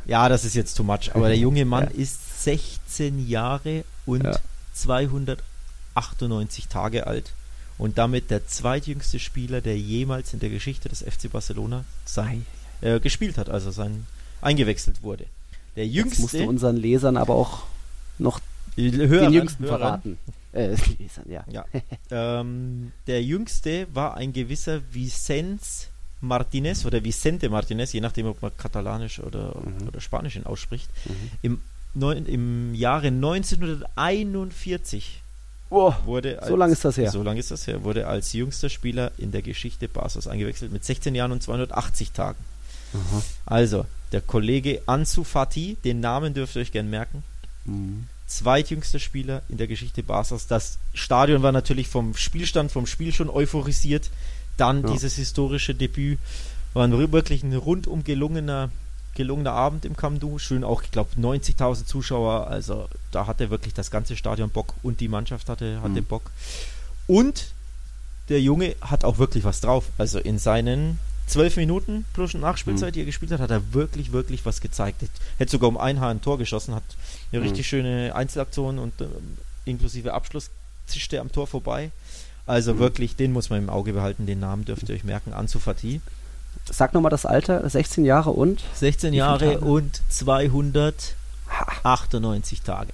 Ja, das ist jetzt too much, aber der junge Mann ja. ist 16 Jahre und ja. 298 Tage alt und damit der zweitjüngste Spieler, der jemals in der Geschichte des FC Barcelona sein, äh, gespielt hat, also sein eingewechselt wurde. Der jüngste. Jetzt musst du unseren Lesern aber auch noch Hörer, den jüngsten Hörer. verraten. Äh, ja. ja. ähm, der jüngste war ein gewisser Vicens Martinez oder Vicente Martinez, je nachdem, ob man katalanisch oder, mhm. oder Spanisch ihn ausspricht. Mhm. Im, neun, Im Jahre 1941 oh, wurde als, so lange ist das her. So lange ist das her. Wurde als jüngster Spieler in der Geschichte Barca's eingewechselt mit 16 Jahren und 280 Tagen. Aha. Also, der Kollege Ansu Fati, den Namen dürft ihr euch gern merken. Mhm. Zweitjüngster Spieler in der Geschichte Barca's. Das Stadion war natürlich vom Spielstand, vom Spiel schon euphorisiert. Dann ja. dieses historische Debüt. War ein wirklich ein rundum gelungener, gelungener Abend im Camp Nou. Schön auch, ich glaube, 90.000 Zuschauer. Also da hatte wirklich das ganze Stadion Bock und die Mannschaft hatte, hatte mhm. Bock. Und der Junge hat auch wirklich was drauf. Also in seinen zwölf Minuten plus Nachspielzeit, mhm. die er gespielt hat, hat er wirklich, wirklich was gezeigt. Hätte sogar um ein Haar ein Tor geschossen, hat eine mhm. richtig schöne Einzelaktion und äh, inklusive Abschluss zischte am Tor vorbei. Also mhm. wirklich, den muss man im Auge behalten, den Namen dürft ihr euch merken, Ansu Fati. Sag nochmal das Alter, 16 Jahre und? 16 Jahre und 298 Tage.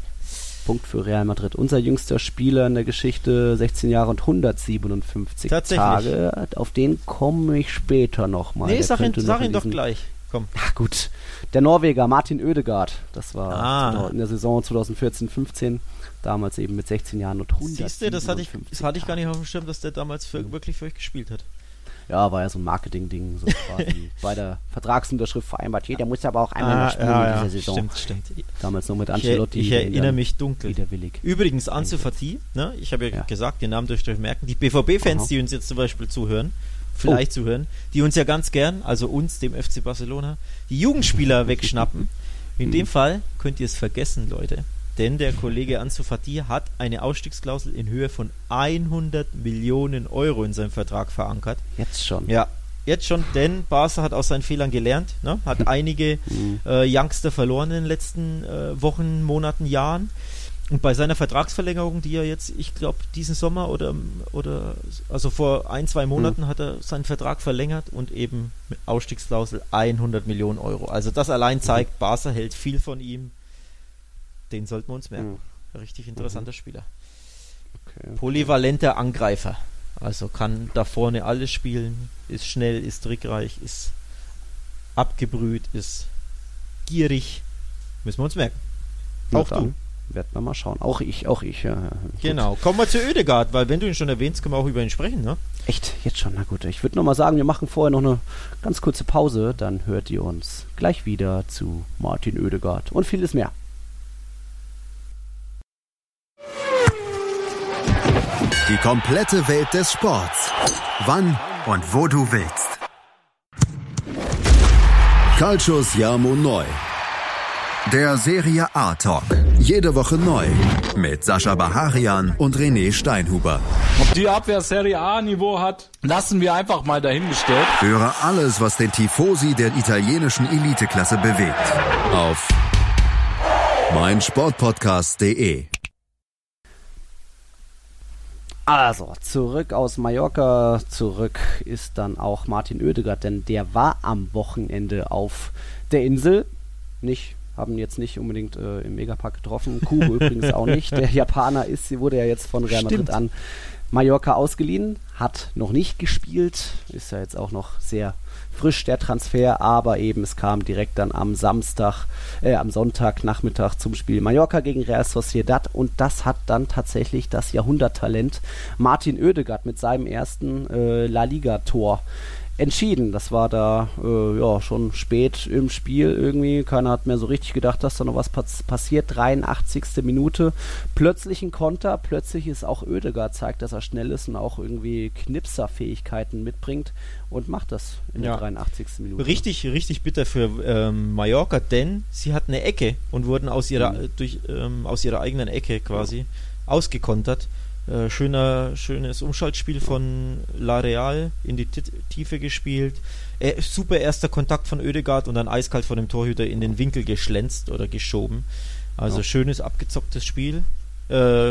Punkt für Real Madrid. Unser jüngster Spieler in der Geschichte, 16 Jahre und 157 Tage. Auf den komme ich später nochmal. Nee, der sag, ihn, sag ihn doch gleich. Komm. Ach gut. Der Norweger Martin Oedegaard. Das war ah. in der Saison 2014-15. Damals eben mit 16 Jahren und 100. Siehst du, das hatte, ich, das hatte ich gar nicht auf dem Schirm, dass der damals für, wirklich für euch gespielt hat. Ja, war ja so ein Marketing-Ding, so quasi bei der Vertragsunterschrift vereinbart. Jeder muss aber auch einmal ah, spielen ja, in dieser Saison. Stimmt, stimmt. Damals noch mit Ancelotti. Ich, ich erinnere mich dunkel. Widerwillig. Übrigens, Ansu Fati, ne? ich habe ja, ja, gesagt, den Namen dürft ihr euch merken. Die BVB-Fans, die uns jetzt zum Beispiel zuhören, vielleicht oh. zuhören, die uns ja ganz gern, also uns, dem FC Barcelona, die Jugendspieler wegschnappen. In dem Fall könnt ihr es vergessen, Leute. Denn der Kollege Ansu Fati hat eine Ausstiegsklausel in Höhe von 100 Millionen Euro in seinem Vertrag verankert. Jetzt schon. Ja, jetzt schon, denn Barca hat aus seinen Fehlern gelernt, ne? hat einige mhm. äh, Youngster verloren in den letzten äh, Wochen, Monaten, Jahren. Und bei seiner Vertragsverlängerung, die er jetzt, ich glaube, diesen Sommer oder, oder also vor ein, zwei Monaten mhm. hat er seinen Vertrag verlängert und eben mit Ausstiegsklausel 100 Millionen Euro. Also das allein zeigt. Barca hält viel von ihm den sollten wir uns merken. Mhm. Richtig interessanter mhm. Spieler. Okay, okay. Polyvalenter Angreifer. Also kann da vorne alles spielen, ist schnell, ist trickreich, ist abgebrüht, ist gierig. Müssen wir uns merken. Auch du. Werden wir mal schauen. Auch ich, auch ich. Ja, genau. Kommen wir zu Ödegard, weil wenn du ihn schon erwähnst, können wir auch über ihn sprechen, ne? Echt? Jetzt schon? Na gut. Ich würde nochmal sagen, wir machen vorher noch eine ganz kurze Pause. Dann hört ihr uns gleich wieder zu Martin Ödegard und vieles mehr. Die komplette Welt des Sports. Wann und wo du willst. Calcius Jamo Neu. Der Serie A Talk. Jede Woche neu. Mit Sascha Baharian und René Steinhuber. Ob die Abwehr Serie A Niveau hat, lassen wir einfach mal dahingestellt. Höre alles, was den Tifosi der italienischen Eliteklasse bewegt. Auf meinsportpodcast.de also, zurück aus Mallorca, zurück ist dann auch Martin Oedegaard, denn der war am Wochenende auf der Insel. Nicht, haben jetzt nicht unbedingt äh, im Megapark getroffen. Kubo übrigens auch nicht. Der Japaner ist, sie wurde ja jetzt von Real Madrid an Mallorca ausgeliehen, hat noch nicht gespielt, ist ja jetzt auch noch sehr frisch der Transfer, aber eben es kam direkt dann am Samstag, äh, am Sonntagnachmittag zum Spiel Mallorca gegen Real Sociedad und das hat dann tatsächlich das Jahrhunderttalent Martin Oedegaard mit seinem ersten äh, La Liga Tor entschieden. Das war da äh, ja schon spät im Spiel irgendwie. Keiner hat mehr so richtig gedacht, dass da noch was pass passiert. 83. Minute. Plötzlich ein Konter. Plötzlich ist auch Oedegaard zeigt, dass er schnell ist und auch irgendwie Knipserfähigkeiten mitbringt und macht das in ja. der 83. Minute. Richtig, richtig bitter für ähm, Mallorca, denn sie hatten eine Ecke und wurden aus ihrer mhm. durch ähm, aus ihrer eigenen Ecke quasi ja. ausgekontert. Äh, schöner, schönes Umschaltspiel von La Real in die T Tiefe gespielt. Äh, super erster Kontakt von Oedegaard und dann eiskalt von dem Torhüter in den Winkel geschlänzt oder geschoben. Also ja. schönes, abgezocktes Spiel. Äh,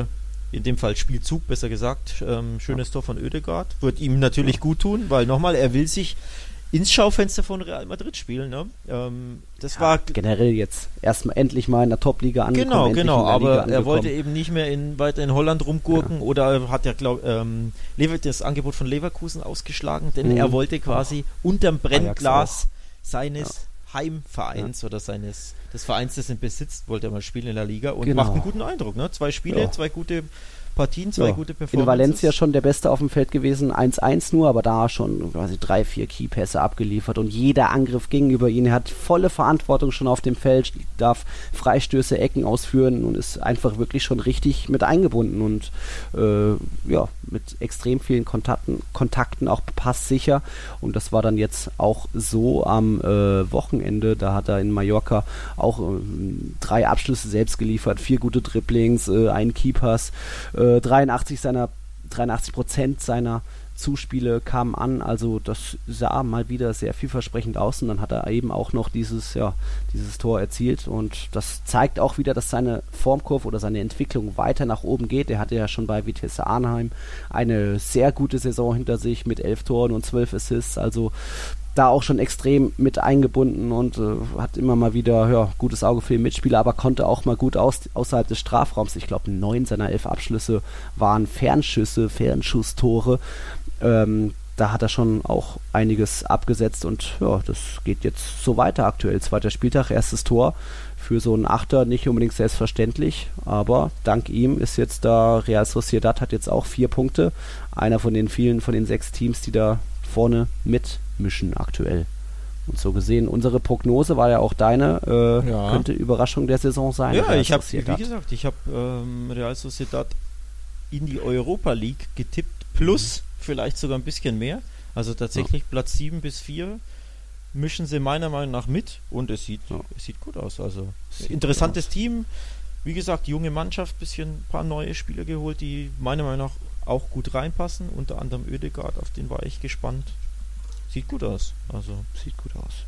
in dem Fall Spielzug, besser gesagt. Ähm, schönes Tor von Oedegaard. Wird ihm natürlich gut tun, weil nochmal, er will sich ins Schaufenster von Real Madrid spielen. Ne? Ähm, das ja, war generell jetzt erstmal endlich mal in der Top-Liga angekommen. Genau, genau, aber er wollte eben nicht mehr in, weiter in Holland rumgurken ja. oder hat ja glaub, ähm, das Angebot von Leverkusen ausgeschlagen, denn mhm. er wollte quasi oh. unterm Brennglas seines ja. Heimvereins oder seines des Vereins, das er besitzt, wollte er mal spielen in der Liga und genau. macht einen guten Eindruck. Ne? Zwei Spiele, zwei gute Partien, zwei ja. gute Performances. In Valencia schon der Beste auf dem Feld gewesen, 1-1 nur, aber da schon quasi drei, vier Keypässe abgeliefert und jeder Angriff ging über ihn. Er hat volle Verantwortung schon auf dem Feld, darf Freistöße, Ecken ausführen und ist einfach wirklich schon richtig mit eingebunden und äh, ja, mit extrem vielen Kontakten, Kontakten auch passsicher. Und das war dann jetzt auch so am äh, Wochenende. Da hat er in Mallorca auch äh, drei Abschlüsse selbst geliefert, vier gute Dribblings, äh, ein Keepers. Äh, 83 äh, seiner 83 Prozent seiner Zuspiele kamen an, also das sah mal wieder sehr vielversprechend aus. Und dann hat er eben auch noch dieses, ja, dieses Tor erzielt. Und das zeigt auch wieder, dass seine Formkurve oder seine Entwicklung weiter nach oben geht. Er hatte ja schon bei Vitesse Arnheim eine sehr gute Saison hinter sich mit elf Toren und zwölf Assists, also da auch schon extrem mit eingebunden und äh, hat immer mal wieder ja, gutes Auge für den Mitspieler, aber konnte auch mal gut aus, außerhalb des Strafraums. Ich glaube, neun seiner elf Abschlüsse waren Fernschüsse, Fernschusstore. Ähm, da hat er schon auch einiges abgesetzt und ja, das geht jetzt so weiter aktuell. Zweiter Spieltag, erstes Tor für so einen Achter nicht unbedingt selbstverständlich, aber dank ihm ist jetzt da Real Sociedad hat jetzt auch vier Punkte. Einer von den vielen, von den sechs Teams, die da vorne mitmischen aktuell. Und so gesehen, unsere Prognose war ja auch deine, äh, ja. könnte Überraschung der Saison sein. Ja, ich habe, wie gesagt, ich habe ähm, Real Sociedad in die Europa League getippt, plus mhm. vielleicht sogar ein bisschen mehr. Also tatsächlich ja. Platz 7 bis 4 mischen sie meiner Meinung nach mit und es sieht, ja. es sieht gut aus. Also interessantes Team. Wie gesagt, junge Mannschaft, bisschen ein paar neue Spieler geholt, die meiner Meinung nach auch gut reinpassen. Unter anderem Ödegard, auf den war ich gespannt. Sieht gut aus. Also sieht gut aus.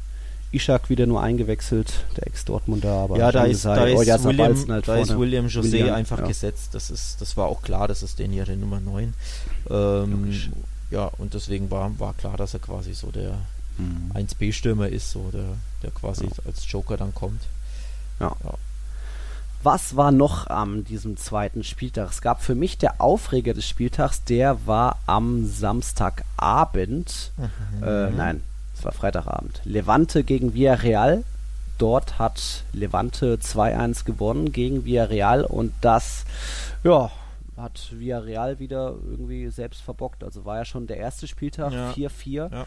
Ishak wieder nur eingewechselt, der Ex-Dortmunder, aber ja, da ist, da ist, William, halt da ist William José William, einfach ja. gesetzt. Das ist, das war auch klar, das ist den hier der Nummer 9. Ähm, ja, und deswegen war, war klar, dass er quasi so der mhm. 1B-Stürmer ist, so der, der quasi ja. als Joker dann kommt. Ja. ja. Was war noch am diesem zweiten Spieltag? Es gab für mich der Aufreger des Spieltags, der war am Samstagabend. Mhm. Äh, nein, es war Freitagabend. Levante gegen Villarreal. Dort hat Levante 2-1 gewonnen gegen Villarreal und das, ja, hat Villarreal wieder irgendwie selbst verbockt. Also war ja schon der erste Spieltag, 4-4. Ja.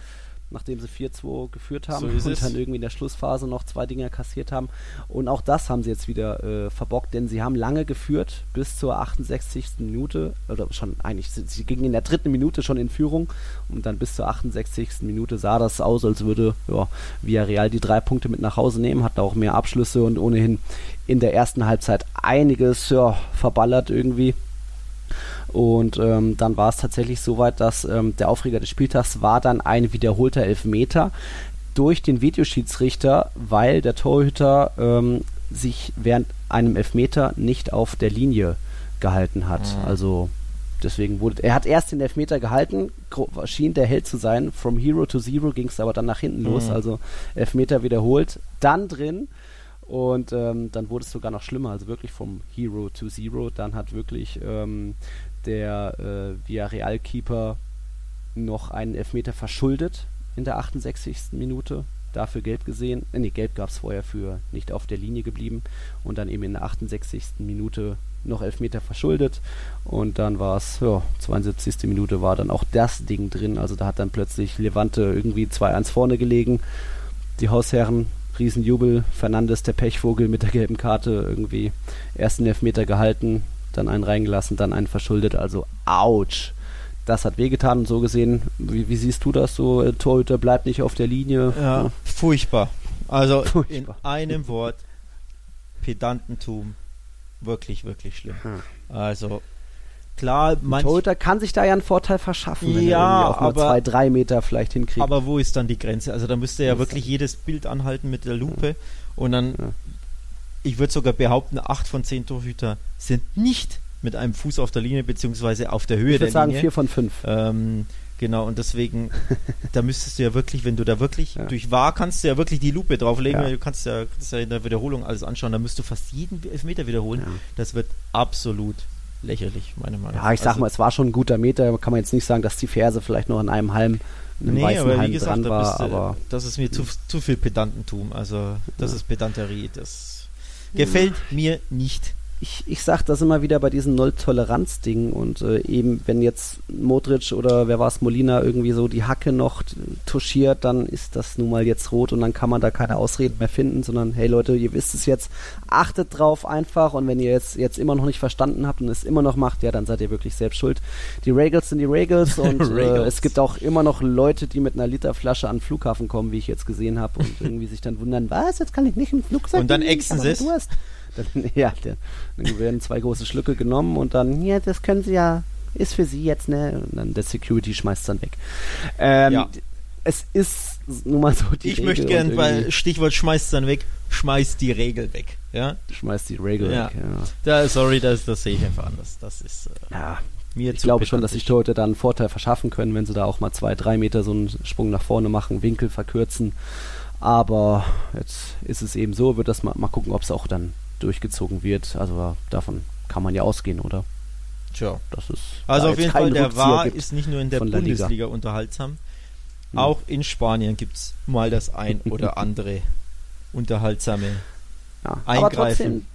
Nachdem sie 4-2 geführt haben so und dann irgendwie in der Schlussphase noch zwei Dinge kassiert haben. Und auch das haben sie jetzt wieder äh, verbockt, denn sie haben lange geführt bis zur 68. Minute, oder schon eigentlich, sie gingen in der dritten Minute schon in Führung und dann bis zur 68. Minute sah das aus, als würde ja, Villarreal die drei Punkte mit nach Hause nehmen, hat auch mehr Abschlüsse und ohnehin in der ersten Halbzeit einiges ja, verballert irgendwie. Und ähm, dann war es tatsächlich so weit, dass ähm, der Aufreger des Spieltags war dann ein wiederholter Elfmeter durch den Videoschiedsrichter, weil der Torhüter ähm, sich während einem Elfmeter nicht auf der Linie gehalten hat. Mhm. Also deswegen wurde er hat erst den Elfmeter gehalten, schien der Held zu sein. From Hero to Zero ging es aber dann nach hinten mhm. los. Also Elfmeter wiederholt, dann drin und ähm, dann wurde es sogar noch schlimmer, also wirklich vom Hero to Zero. Dann hat wirklich ähm, der äh, Villarreal-Keeper noch einen Elfmeter verschuldet in der 68. Minute. Dafür gelb gesehen. Äh, nee, gelb gab es vorher für nicht auf der Linie geblieben. Und dann eben in der 68. Minute noch Elfmeter verschuldet. Und dann war es, ja, 72. Minute war dann auch das Ding drin. Also da hat dann plötzlich Levante irgendwie 2-1 vorne gelegen. Die Hausherren, Riesenjubel. Fernandes, der Pechvogel mit der gelben Karte, irgendwie ersten Elfmeter gehalten, dann einen reingelassen, dann einen verschuldet. Also, ouch. Das hat wehgetan und so gesehen. Wie, wie siehst du das so? Äh, Torhüter bleibt nicht auf der Linie. Ja, furchtbar. Also furchtbar. in einem Wort, Pedantentum wirklich, wirklich schlimm. Hm. Also klar, manch Torhüter kann sich da ja einen Vorteil verschaffen, wenn ja, er auch aber, zwei, drei Meter vielleicht hinkriegt. Aber wo ist dann die Grenze? Also da müsste er ja wirklich jedes Bild anhalten mit der Lupe und dann, ja. Ich würde sogar behaupten, acht von zehn Torhüter sind nicht mit einem Fuß auf der Linie beziehungsweise auf der Höhe ich der sagen, Linie. vier von fünf. Ähm, Genau, und deswegen, da müsstest du ja wirklich, wenn du da wirklich, ja. durch wahr kannst du ja wirklich die Lupe drauflegen, ja. du kannst ja, kannst ja in der Wiederholung alles anschauen, da müsst du fast jeden Elfmeter wiederholen. Ja. Das wird absolut lächerlich, meine Meinung nach. Ja, ich sag also, mal, es war schon ein guter Meter, kann man jetzt nicht sagen, dass die Ferse vielleicht noch in einem Halm, einem nee, aber Halm wie gesagt, dran war, da aber das ist mir zu, zu viel Pedantentum, also das ist Pedanterie, das gefällt mir nicht ich, ich sage das immer wieder bei diesen Null-Toleranz-Dingen und äh, eben, wenn jetzt Modric oder wer war es, Molina irgendwie so die Hacke noch touchiert, dann ist das nun mal jetzt rot und dann kann man da keine Ausreden mehr finden, sondern hey Leute, ihr wisst es jetzt, achtet drauf einfach und wenn ihr jetzt, jetzt immer noch nicht verstanden habt und es immer noch macht, ja, dann seid ihr wirklich selbst schuld. Die Regels sind die Regels und. Äh, es gibt auch immer noch Leute, die mit einer Literflasche an den Flughafen kommen, wie ich jetzt gesehen habe und irgendwie sich dann wundern, was, jetzt kann ich nicht im Flugzeug Und dann exen sie es. Dann, ja, dann werden zwei große Schlücke genommen und dann, ja, das können sie ja, ist für sie jetzt, ne? Und dann der Security schmeißt es dann weg. Ähm, ja. Es ist nun mal so die Ich Regel möchte gerne bei Stichwort schmeißt dann weg, schmeißt die Regel weg. Ja? Schmeißt die Regel ja. weg, ja. Da, sorry, das, das sehe ich einfach anders. Das ist. Äh, ja. Mir ich glaube schon, dass sich Torhüter da einen Vorteil verschaffen können, wenn sie da auch mal zwei, drei Meter so einen Sprung nach vorne machen, Winkel verkürzen. Aber jetzt ist es eben so, wird das mal, mal gucken, ob es auch dann durchgezogen wird. Also davon kann man ja ausgehen, oder? Tja. Das ist also auf jeden Fall, der War ist nicht nur in der Bundesliga unterhaltsam. Hm. Auch in Spanien gibt es mal das ein oder andere unterhaltsame ja, Eingreifen. Aber trotzdem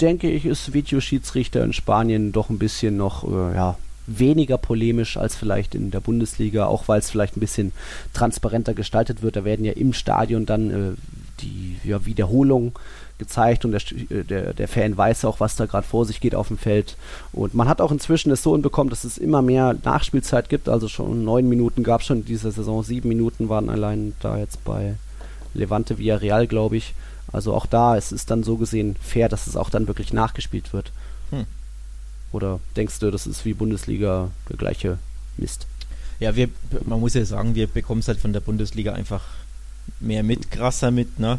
denke ich, ist Videoschiedsrichter in Spanien doch ein bisschen noch äh, ja, weniger polemisch als vielleicht in der Bundesliga, auch weil es vielleicht ein bisschen transparenter gestaltet wird. Da werden ja im Stadion dann äh, die ja, Wiederholungen gezeigt und der, äh, der, der Fan weiß auch, was da gerade vor sich geht auf dem Feld. Und man hat auch inzwischen es so hinbekommen, dass es immer mehr Nachspielzeit gibt. Also schon neun Minuten gab es schon in dieser Saison, sieben Minuten waren allein da jetzt bei Levante Villarreal, glaube ich. Also auch da es ist dann so gesehen fair, dass es auch dann wirklich nachgespielt wird. Hm. Oder denkst du, das ist wie Bundesliga der gleiche Mist? Ja, wir, man muss ja sagen, wir bekommen es halt von der Bundesliga einfach mehr mit, krasser mit, ne?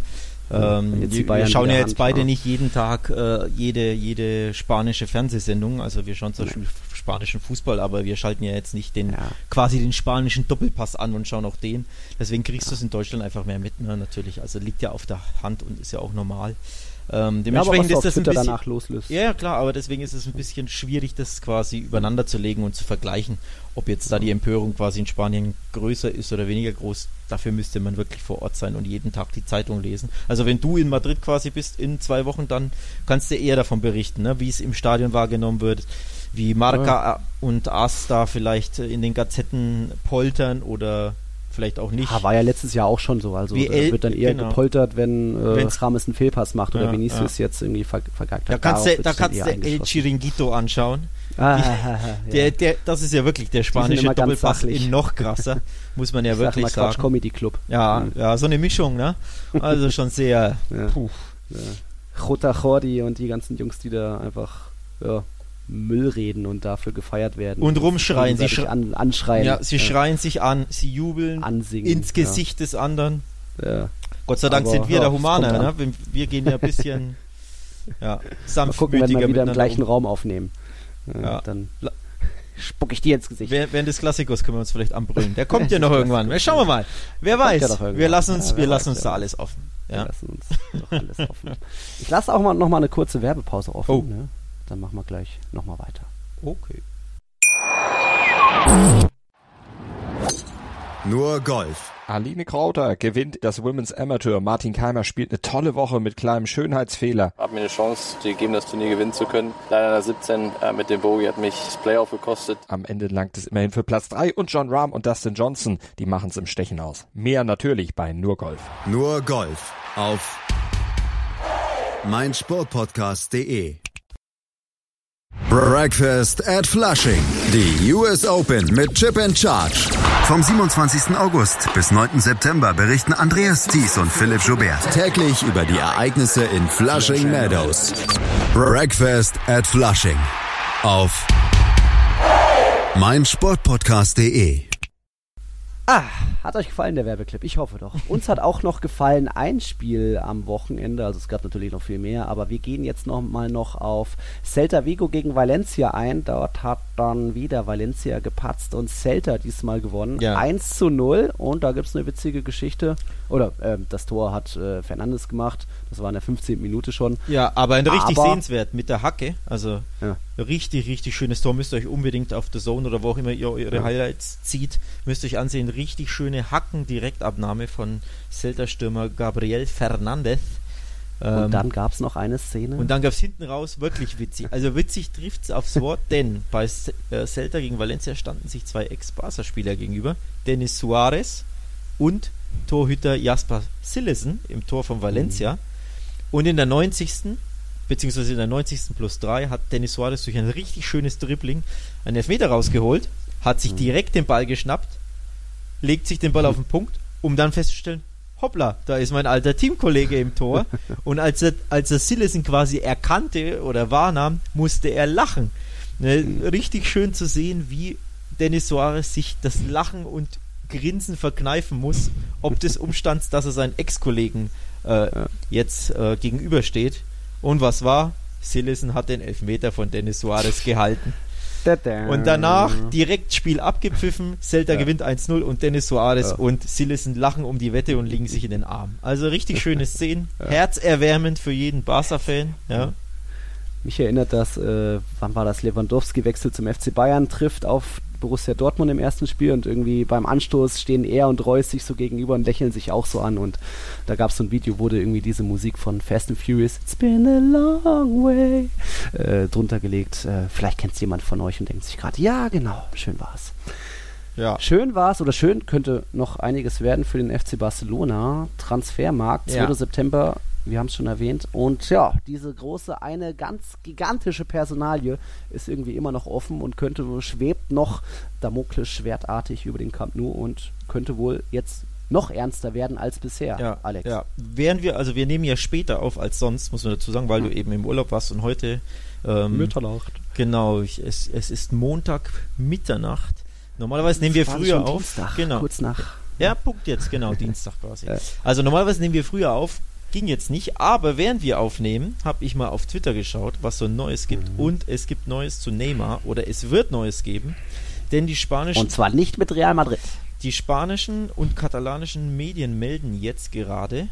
Ähm, wir, wir, schauen ja jetzt beide ja. nicht jeden Tag äh, jede, jede spanische Fernsehsendung. Also wir schauen zum Beispiel spanischen Fußball, aber wir schalten ja jetzt nicht den ja. quasi den spanischen Doppelpass an und schauen auch den. Deswegen kriegst du es in Deutschland einfach mehr mit, ne, natürlich. Also liegt ja auf der Hand und ist ja auch normal. Ähm, dementsprechend ja, ist das ein bisschen, danach loslöst. Ja, klar, aber deswegen ist es ein bisschen schwierig, das quasi übereinander zu legen und zu vergleichen, ob jetzt da die Empörung quasi in Spanien größer ist oder weniger groß. Dafür müsste man wirklich vor Ort sein und jeden Tag die Zeitung lesen. Also wenn du in Madrid quasi bist in zwei Wochen, dann kannst du eher davon berichten, ne, wie es im Stadion wahrgenommen wird, wie Marca ja. und AS da vielleicht in den Gazetten poltern oder vielleicht auch nicht. Ja, war ja letztes Jahr auch schon so. Also WL, wird dann eher genau. gepoltert, wenn äh, Rames einen Fehlpass macht oder ja, Vinicius ja. jetzt irgendwie ver vergackt hat. Da kannst du, da kannst du El Chiringuito anschauen. Ah, Die, der, der, das ist ja wirklich der spanische Doppelpass in noch krasser, muss man ja ich wirklich sag mal sagen. Comedy Club. Ja, mhm. ja, so eine Mischung, ne? Also schon sehr. ja. Puh. Ja. Jota Jordi und die ganzen Jungs, die da einfach ja, Müll reden und dafür gefeiert werden. Und rumschreien. Sie schre an, anschreien. Ja, sie ja. schreien sich an, sie jubeln Ansingen, ins Gesicht ja. des anderen. Ja. Gott sei Dank Aber, sind wir der Humaner. Ne? Wir, wir, gehen ja ein bisschen ja, sanftmütiger gucken, wenn wir wieder im gleichen um. Raum aufnehmen. Ja, Dann spuck ich dir ins Gesicht. Während des Klassikers können wir uns vielleicht anbrüllen. Der kommt ja noch irgendwann. Schauen wir mal. Wer weiß. Wir lassen uns, wir lassen uns da alles offen. Wir lassen uns doch alles offen. Ich lasse auch mal noch mal eine kurze Werbepause offen. Oh. Ne? Dann machen wir gleich nochmal weiter. Okay. Nur Golf Aline Krauter gewinnt das Women's Amateur. Martin Keimer spielt eine tolle Woche mit kleinem Schönheitsfehler. Hab mir eine Chance gegeben, das Turnier gewinnen zu können. Leider der 17 äh, mit dem Bogie hat mich das Playoff gekostet. Am Ende langt es immerhin für Platz 3 und John Rahm und Dustin Johnson, die machen es im Stechen aus. Mehr natürlich bei Nur Golf. Nur Golf auf meinsportpodcast.de Breakfast at Flushing. Die US Open mit Chip and Charge. Vom 27. August bis 9. September berichten Andreas Thies und Philipp Joubert täglich über die Ereignisse in Flushing Meadows. Breakfast at Flushing. Auf meinsportpodcast.de Ah, hat euch gefallen der Werbeclip? Ich hoffe doch. Uns hat auch noch gefallen ein Spiel am Wochenende, also es gab natürlich noch viel mehr, aber wir gehen jetzt noch mal noch auf Celta Vigo gegen Valencia ein. Dort hat dann wieder Valencia gepatzt und Celta diesmal gewonnen. Ja. 1 zu 0 und da gibt es eine witzige Geschichte. Oder äh, das Tor hat äh, Fernandes gemacht. Das war in der 15. Minute schon. Ja, aber ein richtig aber, sehenswert mit der Hacke. Also ja. richtig, richtig schönes Tor. Müsst ihr euch unbedingt auf der Zone oder wo auch immer ihr eure ja. Highlights zieht, müsst ihr euch ansehen. Richtig schöne Hacken-Direktabnahme von Celta-Stürmer Gabriel Fernandez. Und ähm, dann gab es noch eine Szene. Und dann gab es hinten raus wirklich witzig. Also witzig trifft es aufs Wort, denn bei äh, Celta gegen Valencia standen sich zwei Ex-Barca-Spieler gegenüber. Dennis Suarez und Torhüter Jasper Sillesen im Tor von Valencia. Mhm. Und in der 90. beziehungsweise in der 90. plus 3 hat Dennis Suarez durch ein richtig schönes Dribbling einen Elfmeter rausgeholt, hat sich mhm. direkt den Ball geschnappt, legt sich den Ball auf den Punkt, um dann festzustellen, hoppla, da ist mein alter Teamkollege im Tor. Und als er, als er Sillesen quasi erkannte oder wahrnahm, musste er lachen. Ne, richtig schön zu sehen, wie Dennis Suarez sich das Lachen und Grinsen verkneifen muss, ob des Umstands, dass er seinen Ex-Kollegen äh, ja. jetzt äh, gegenübersteht. Und was war? Sillison hat den Elfmeter von Dennis Suarez gehalten. Und danach direkt Spiel abgepfiffen, Celta ja. gewinnt 1-0 und Dennis Suarez ja. und Sillison lachen um die Wette und liegen sich in den Arm. Also richtig schöne Szenen, ja. herzerwärmend für jeden Barca-Fan. Ja. Mich erinnert das, äh, wann war das Lewandowski Wechsel zum FC Bayern trifft auf Borussia Dortmund im ersten Spiel und irgendwie beim Anstoß stehen er und Reus sich so gegenüber und lächeln sich auch so an und da gab es so ein Video, wurde irgendwie diese Musik von Fast and Furious It's been a long way äh, drunter gelegt. Äh, vielleicht kennt es jemand von euch und denkt sich gerade, ja genau, schön war's. Ja. Schön war es oder schön könnte noch einiges werden für den FC Barcelona. Transfermarkt, 2. Ja. September wir haben es schon erwähnt. Und ja, diese große, eine ganz gigantische Personalie ist irgendwie immer noch offen und könnte, schwebt noch Damokles schwertartig über den Camp Nou und könnte wohl jetzt noch ernster werden als bisher, ja, Alex. Ja, während wir, also wir nehmen ja später auf als sonst, muss man dazu sagen, weil mhm. du eben im Urlaub warst und heute ähm, Mitternacht. Genau, ich, es, es ist Montag Mitternacht. Normalerweise nehmen wir früher auf. Dienstag, genau. Kurz nach. Ja, Punkt jetzt, genau, Dienstag quasi. Also normalerweise nehmen wir früher auf, ging jetzt nicht, aber während wir aufnehmen, habe ich mal auf Twitter geschaut, was so Neues gibt. Mhm. Und es gibt Neues zu Neymar oder es wird Neues geben. Denn die spanischen. Und zwar nicht mit Real Madrid. Die spanischen und katalanischen Medien melden jetzt gerade,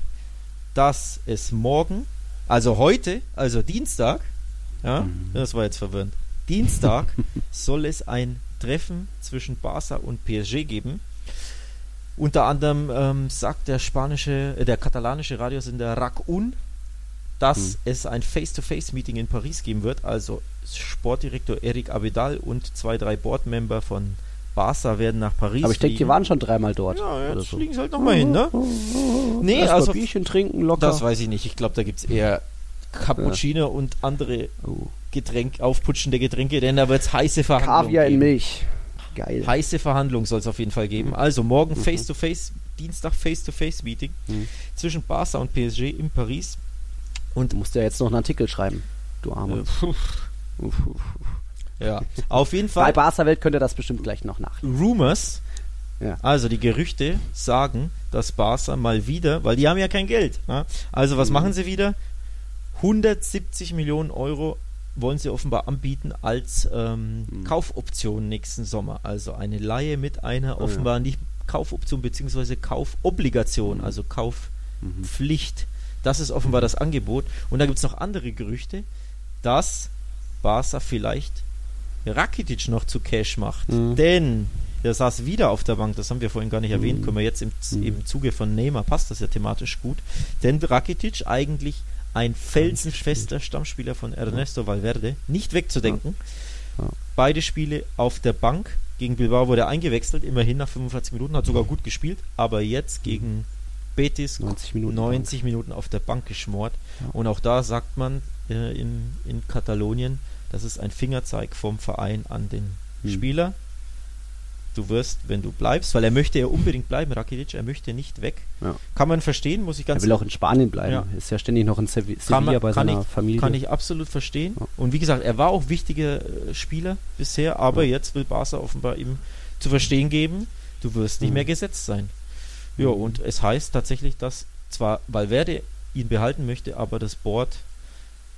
dass es morgen, also heute, also Dienstag, ja, mhm. das war jetzt verwirrend, Dienstag soll es ein Treffen zwischen Barca und PSG geben. Unter anderem ähm, sagt der spanische, äh, der katalanische Radiosender RAC-UN, dass hm. es ein Face-to-Face-Meeting in Paris geben wird. Also Sportdirektor Eric Abidal und zwei, drei Boardmember von Barca werden nach Paris Aber ich denke, die waren schon dreimal dort. Ja, jetzt so. fliegen sie halt nochmal hin, ne? nee, Erst also Bierchen trinken locker. Das weiß ich nicht. Ich glaube, da gibt es eher Cappuccino ja. und andere oh. Getränk, aufputschende Getränke, denn da wird es heiße Verhandlungen Kaviar in Milch. Geil. Heiße Verhandlungen soll es auf jeden Fall geben. Mhm. Also morgen Face-to-Face, mhm. -face, Dienstag Face-to-Face-Meeting mhm. zwischen Barca und PSG in Paris. Und du musst ja jetzt noch einen Artikel schreiben, du Arme. Äh, ja, auf jeden Fall. Bei Barca Welt könnt ihr das bestimmt gleich noch nach. Rumors, ja. also die Gerüchte sagen, dass Barca mal wieder, weil die haben ja kein Geld. Ne? Also was mhm. machen sie wieder? 170 Millionen Euro wollen sie offenbar anbieten als ähm, mhm. Kaufoption nächsten Sommer. Also eine Laie mit einer offenbar oh, ja. nicht Kaufoption bzw. Kaufobligation, mhm. also Kaufpflicht. Das ist offenbar das Angebot. Und da gibt es noch andere Gerüchte, dass Barca vielleicht Rakitic noch zu Cash macht. Mhm. Denn der saß wieder auf der Bank, das haben wir vorhin gar nicht erwähnt, können wir jetzt im, im Zuge von Neymar, passt das ja thematisch gut, denn Rakitic eigentlich ein felsenfester Stammspieler von Ernesto Valverde, nicht wegzudenken. Beide Spiele auf der Bank. Gegen Bilbao wurde er eingewechselt, immerhin nach 45 Minuten, hat sogar gut gespielt, aber jetzt gegen Betis 90 Minuten 90 Minuten auf der Bank geschmort. Und auch da sagt man äh, in, in Katalonien, das ist ein Fingerzeig vom Verein an den Hm. Spieler. Du wirst, wenn du bleibst, weil er möchte ja unbedingt bleiben, Rakitic, er möchte nicht weg. Ja. Kann man verstehen, muss ich Er ganz will auch in Spanien bleiben. Ja. Ist ja ständig noch in kann, Sevilla man, bei kann, seiner ich, Familie. kann ich absolut verstehen. Ja. Und wie gesagt, er war auch wichtiger äh, Spieler bisher, aber jetzt will Barca offenbar ihm zu verstehen geben, du wirst nicht Mhm. mehr gesetzt sein. Ja, und es heißt tatsächlich, dass zwar Valverde ihn behalten möchte, aber das Board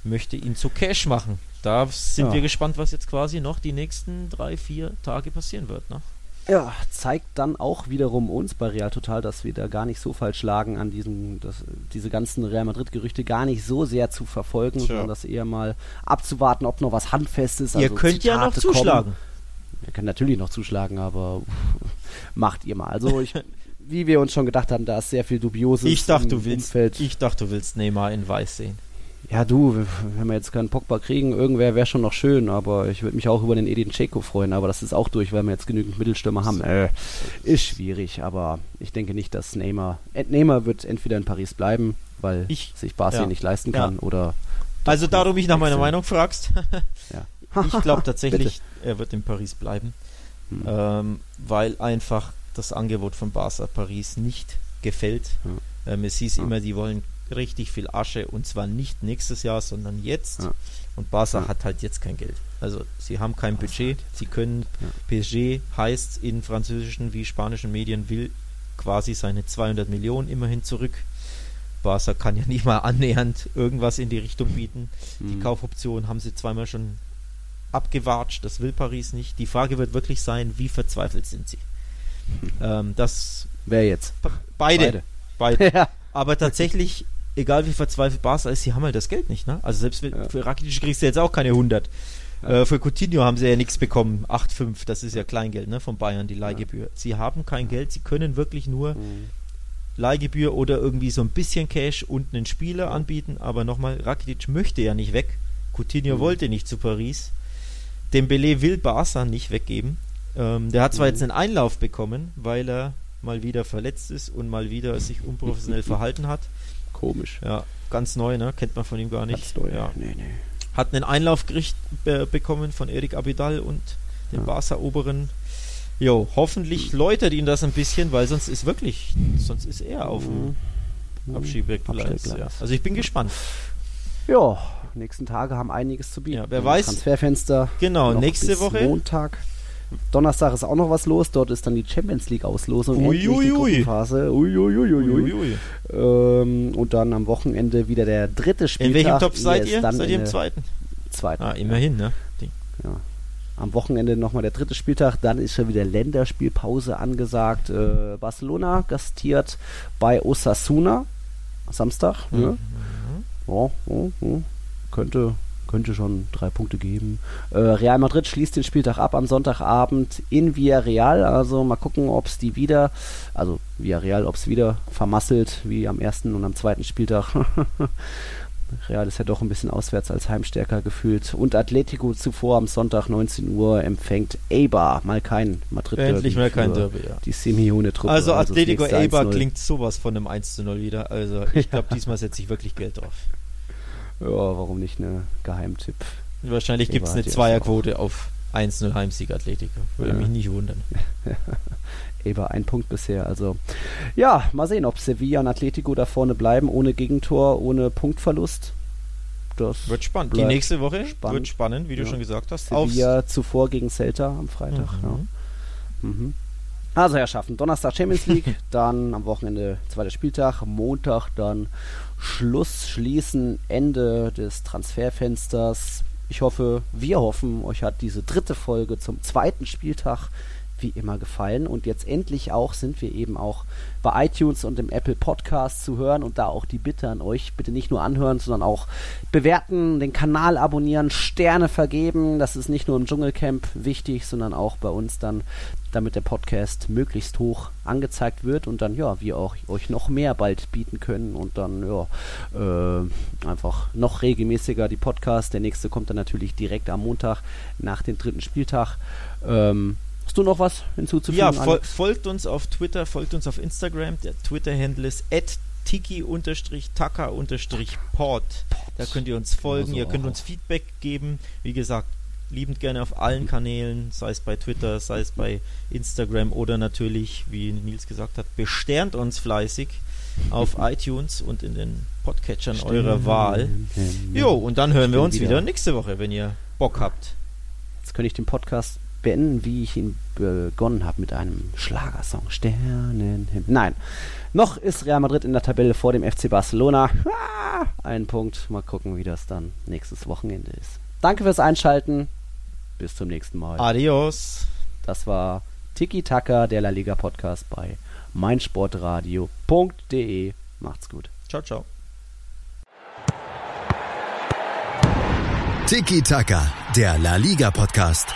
möchte ihn zu Cash machen. Da sind wir gespannt, was jetzt quasi noch die nächsten drei, vier Tage passieren wird. Ne? Ja, zeigt dann auch wiederum uns bei Real Total, dass wir da gar nicht so falsch lagen, an diesem, das, diese ganzen Real Madrid-Gerüchte gar nicht so sehr zu verfolgen, Tja. sondern das eher mal abzuwarten, ob noch was Handfestes Ihr also könnt ja noch Zitate kommen. zuschlagen. Wir können natürlich noch zuschlagen, aber macht ihr mal. Also ich, wie wir uns schon gedacht haben, da ist sehr viel Dubioses Ich dachte, im du willst, Umfeld. ich dachte, du willst Neymar in Weiß sehen. Ja, du, wenn wir jetzt keinen Pogba kriegen, irgendwer wäre schon noch schön, aber ich würde mich auch über den Edin Dzeko freuen, aber das ist auch durch, weil wir jetzt genügend Mittelstürmer haben. Äh, ist schwierig, aber ich denke nicht, dass Neymar, äh, Neymar wird entweder in Paris bleiben, weil Ich- sich Barca ja. nicht leisten Ja. kann, oder Also, da du mich nach meiner. Meinung fragst, ja. ich glaube tatsächlich, er wird in Paris bleiben, Hm. ähm, weil einfach das Angebot von Barca Paris nicht gefällt. Ähm, es hieß Ja. immer, die wollen richtig viel Asche und zwar nicht nächstes Jahr, sondern jetzt. Ja. Und Barca Ja. hat halt jetzt kein Geld. Also sie haben kein Barca Budget. Sie können, Ja. PSG heißt in französischen wie spanischen Medien, will quasi seine 200 Millionen immerhin zurück. Barca kann ja nicht mal annähernd irgendwas in die Richtung bieten. Die Hm. Kaufoption haben sie zweimal schon abgewatscht, das will Paris nicht. Die Frage wird wirklich sein, wie verzweifelt sind sie? Ähm, das Wer jetzt? beide, beide. ja. Aber tatsächlich, egal wie verzweifelt Barca ist, sie haben halt das Geld nicht. Ne? Also selbst Ja. für Rakitic kriegst du jetzt auch keine 100. Äh, für Coutinho haben sie ja nichts bekommen, 8,5, das ist ja Kleingeld ne, von Bayern, die Leihgebühr. Sie haben kein Geld, sie können wirklich nur Hm. Leihgebühr oder irgendwie so ein bisschen Cash und einen Spieler anbieten. Aber nochmal, Rakitic möchte ja nicht weg. Coutinho Mhm. wollte nicht zu Paris. Dembele will Barca nicht weggeben. Ähm, der hat zwar Mhm. jetzt einen Einlauf bekommen, weil er mal wieder verletzt ist und mal wieder sich unprofessionell verhalten hat. Komisch. Ja, ganz neu, ne? Kennt man von ihm gar nicht. Ganz neu. Ja. Nee, nee. Hat einen Einlaufgericht be bekommen von Erik Abidal und dem Ja. Barca-Oberen. Jo, hoffentlich läutert ihn das ein bisschen, weil sonst ist wirklich, sonst ist er auf dem Mhm. Abschiebegleis. Abstellgleis. Ja. Also ich bin gespannt. Ja, nächsten Tage haben einiges zu bieten. Ja, wer weiß- Transferfenster. Genau, nächste Woche. Montag. Donnerstag ist auch noch was los. Dort ist dann die Champions League Auslosung. Ui, endlich die ui. Uiuiui. Ähm, und dann am Wochenende wieder der dritte Spieltag. In welchem Topf ehe seid ihr? dann Seid ihr im zweiten? zweiten. Ah, immerhin, ne? Die- Ja. Am Wochenende nochmal der dritte Spieltag, dann ist schon wieder Länderspielpause angesagt. Äh, Barcelona gastiert bei Osasuna. Samstag. Mhm. Ne? Ja, ja, ja. Könnte, könnte schon drei Punkte geben. Äh, Real Madrid schließt den Spieltag ab am Sonntagabend in Villarreal. Also mal gucken, ob es die wieder, also Villarreal, ob es wieder vermasselt wie am ersten und am zweiten Spieltag. Real ist ja doch ein bisschen auswärts als Heimstärker gefühlt. Und Atletico zuvor am Sonntag 19 Uhr empfängt Eibar. Mal kein madrid Endlich mal kein Derby, ja. Die Simeone-Truppe. Also das Atletico Eibar 1-0. klingt sowas von einem 1 zu 0 wieder. Also ich glaube, diesmal setze ich wirklich Geld drauf. Ja, warum nicht eine Geheimtipp? Wahrscheinlich gibt es eine Zweierquote auf 1-0 Heimsieg Atletico. Würde Ja. mich nicht wundern. Eber ein Punkt bisher. Also ja, mal sehen, ob Sevilla und Atletico da vorne bleiben, ohne Gegentor, ohne Punktverlust. Das Wird spannend. Die nächste Woche spannend. wird spannend, wie du Ja. schon gesagt hast. Aufs- Sevilla zuvor gegen Celta am Freitag. Mhm. Ja. Mhm. Also Herrschaften, Donnerstag Champions League, dann am Wochenende zweiter Spieltag, Montag dann Schluss, Schließen, Ende des Transferfensters. Ich hoffe, wir hoffen, euch hat diese dritte Folge zum zweiten Spieltag wie immer gefallen. Und jetzt endlich auch sind wir eben auch bei iTunes und im Apple Podcast zu hören. Und da auch die Bitte an euch, bitte nicht nur anhören, sondern auch bewerten, den Kanal abonnieren, Sterne vergeben. Das ist nicht nur im Dschungelcamp wichtig, sondern auch bei uns dann damit der Podcast möglichst hoch angezeigt wird und dann ja wir auch euch noch mehr bald bieten können und dann ja äh, einfach noch regelmäßiger die Podcast. Der nächste kommt dann natürlich direkt am Montag nach dem dritten Spieltag. Ähm, hast du noch was hinzuzufügen? Ja, fol folgt uns auf Twitter, folgt uns auf Instagram. Der Twitter-Handle ist tiki-taka-pod. Da könnt ihr uns folgen, also ihr könnt uns Feedback geben. Wie gesagt, liebend gerne auf allen Kanälen, sei es bei Twitter, sei es bei Instagram oder natürlich, wie Nils gesagt hat, besternt uns fleißig auf iTunes und in den Podcatchern eurer Wahl. Jo, und dann hören wir uns wieder. wieder nächste Woche, wenn ihr Bock habt. Jetzt könnte ich den Podcast beenden, wie ich ihn begonnen habe mit einem Schlagersong. Sternenhimmel. Nein, noch ist Real Madrid in der Tabelle vor dem FC Barcelona. Ah, ein Punkt. Mal gucken, wie das dann nächstes Wochenende ist. Danke fürs Einschalten. Bis zum nächsten Mal. Adios. Das war Tiki Taka, der La Liga Podcast bei meinsportradio.de. Macht's gut. Ciao, ciao. Tiki Taka, der La Liga Podcast.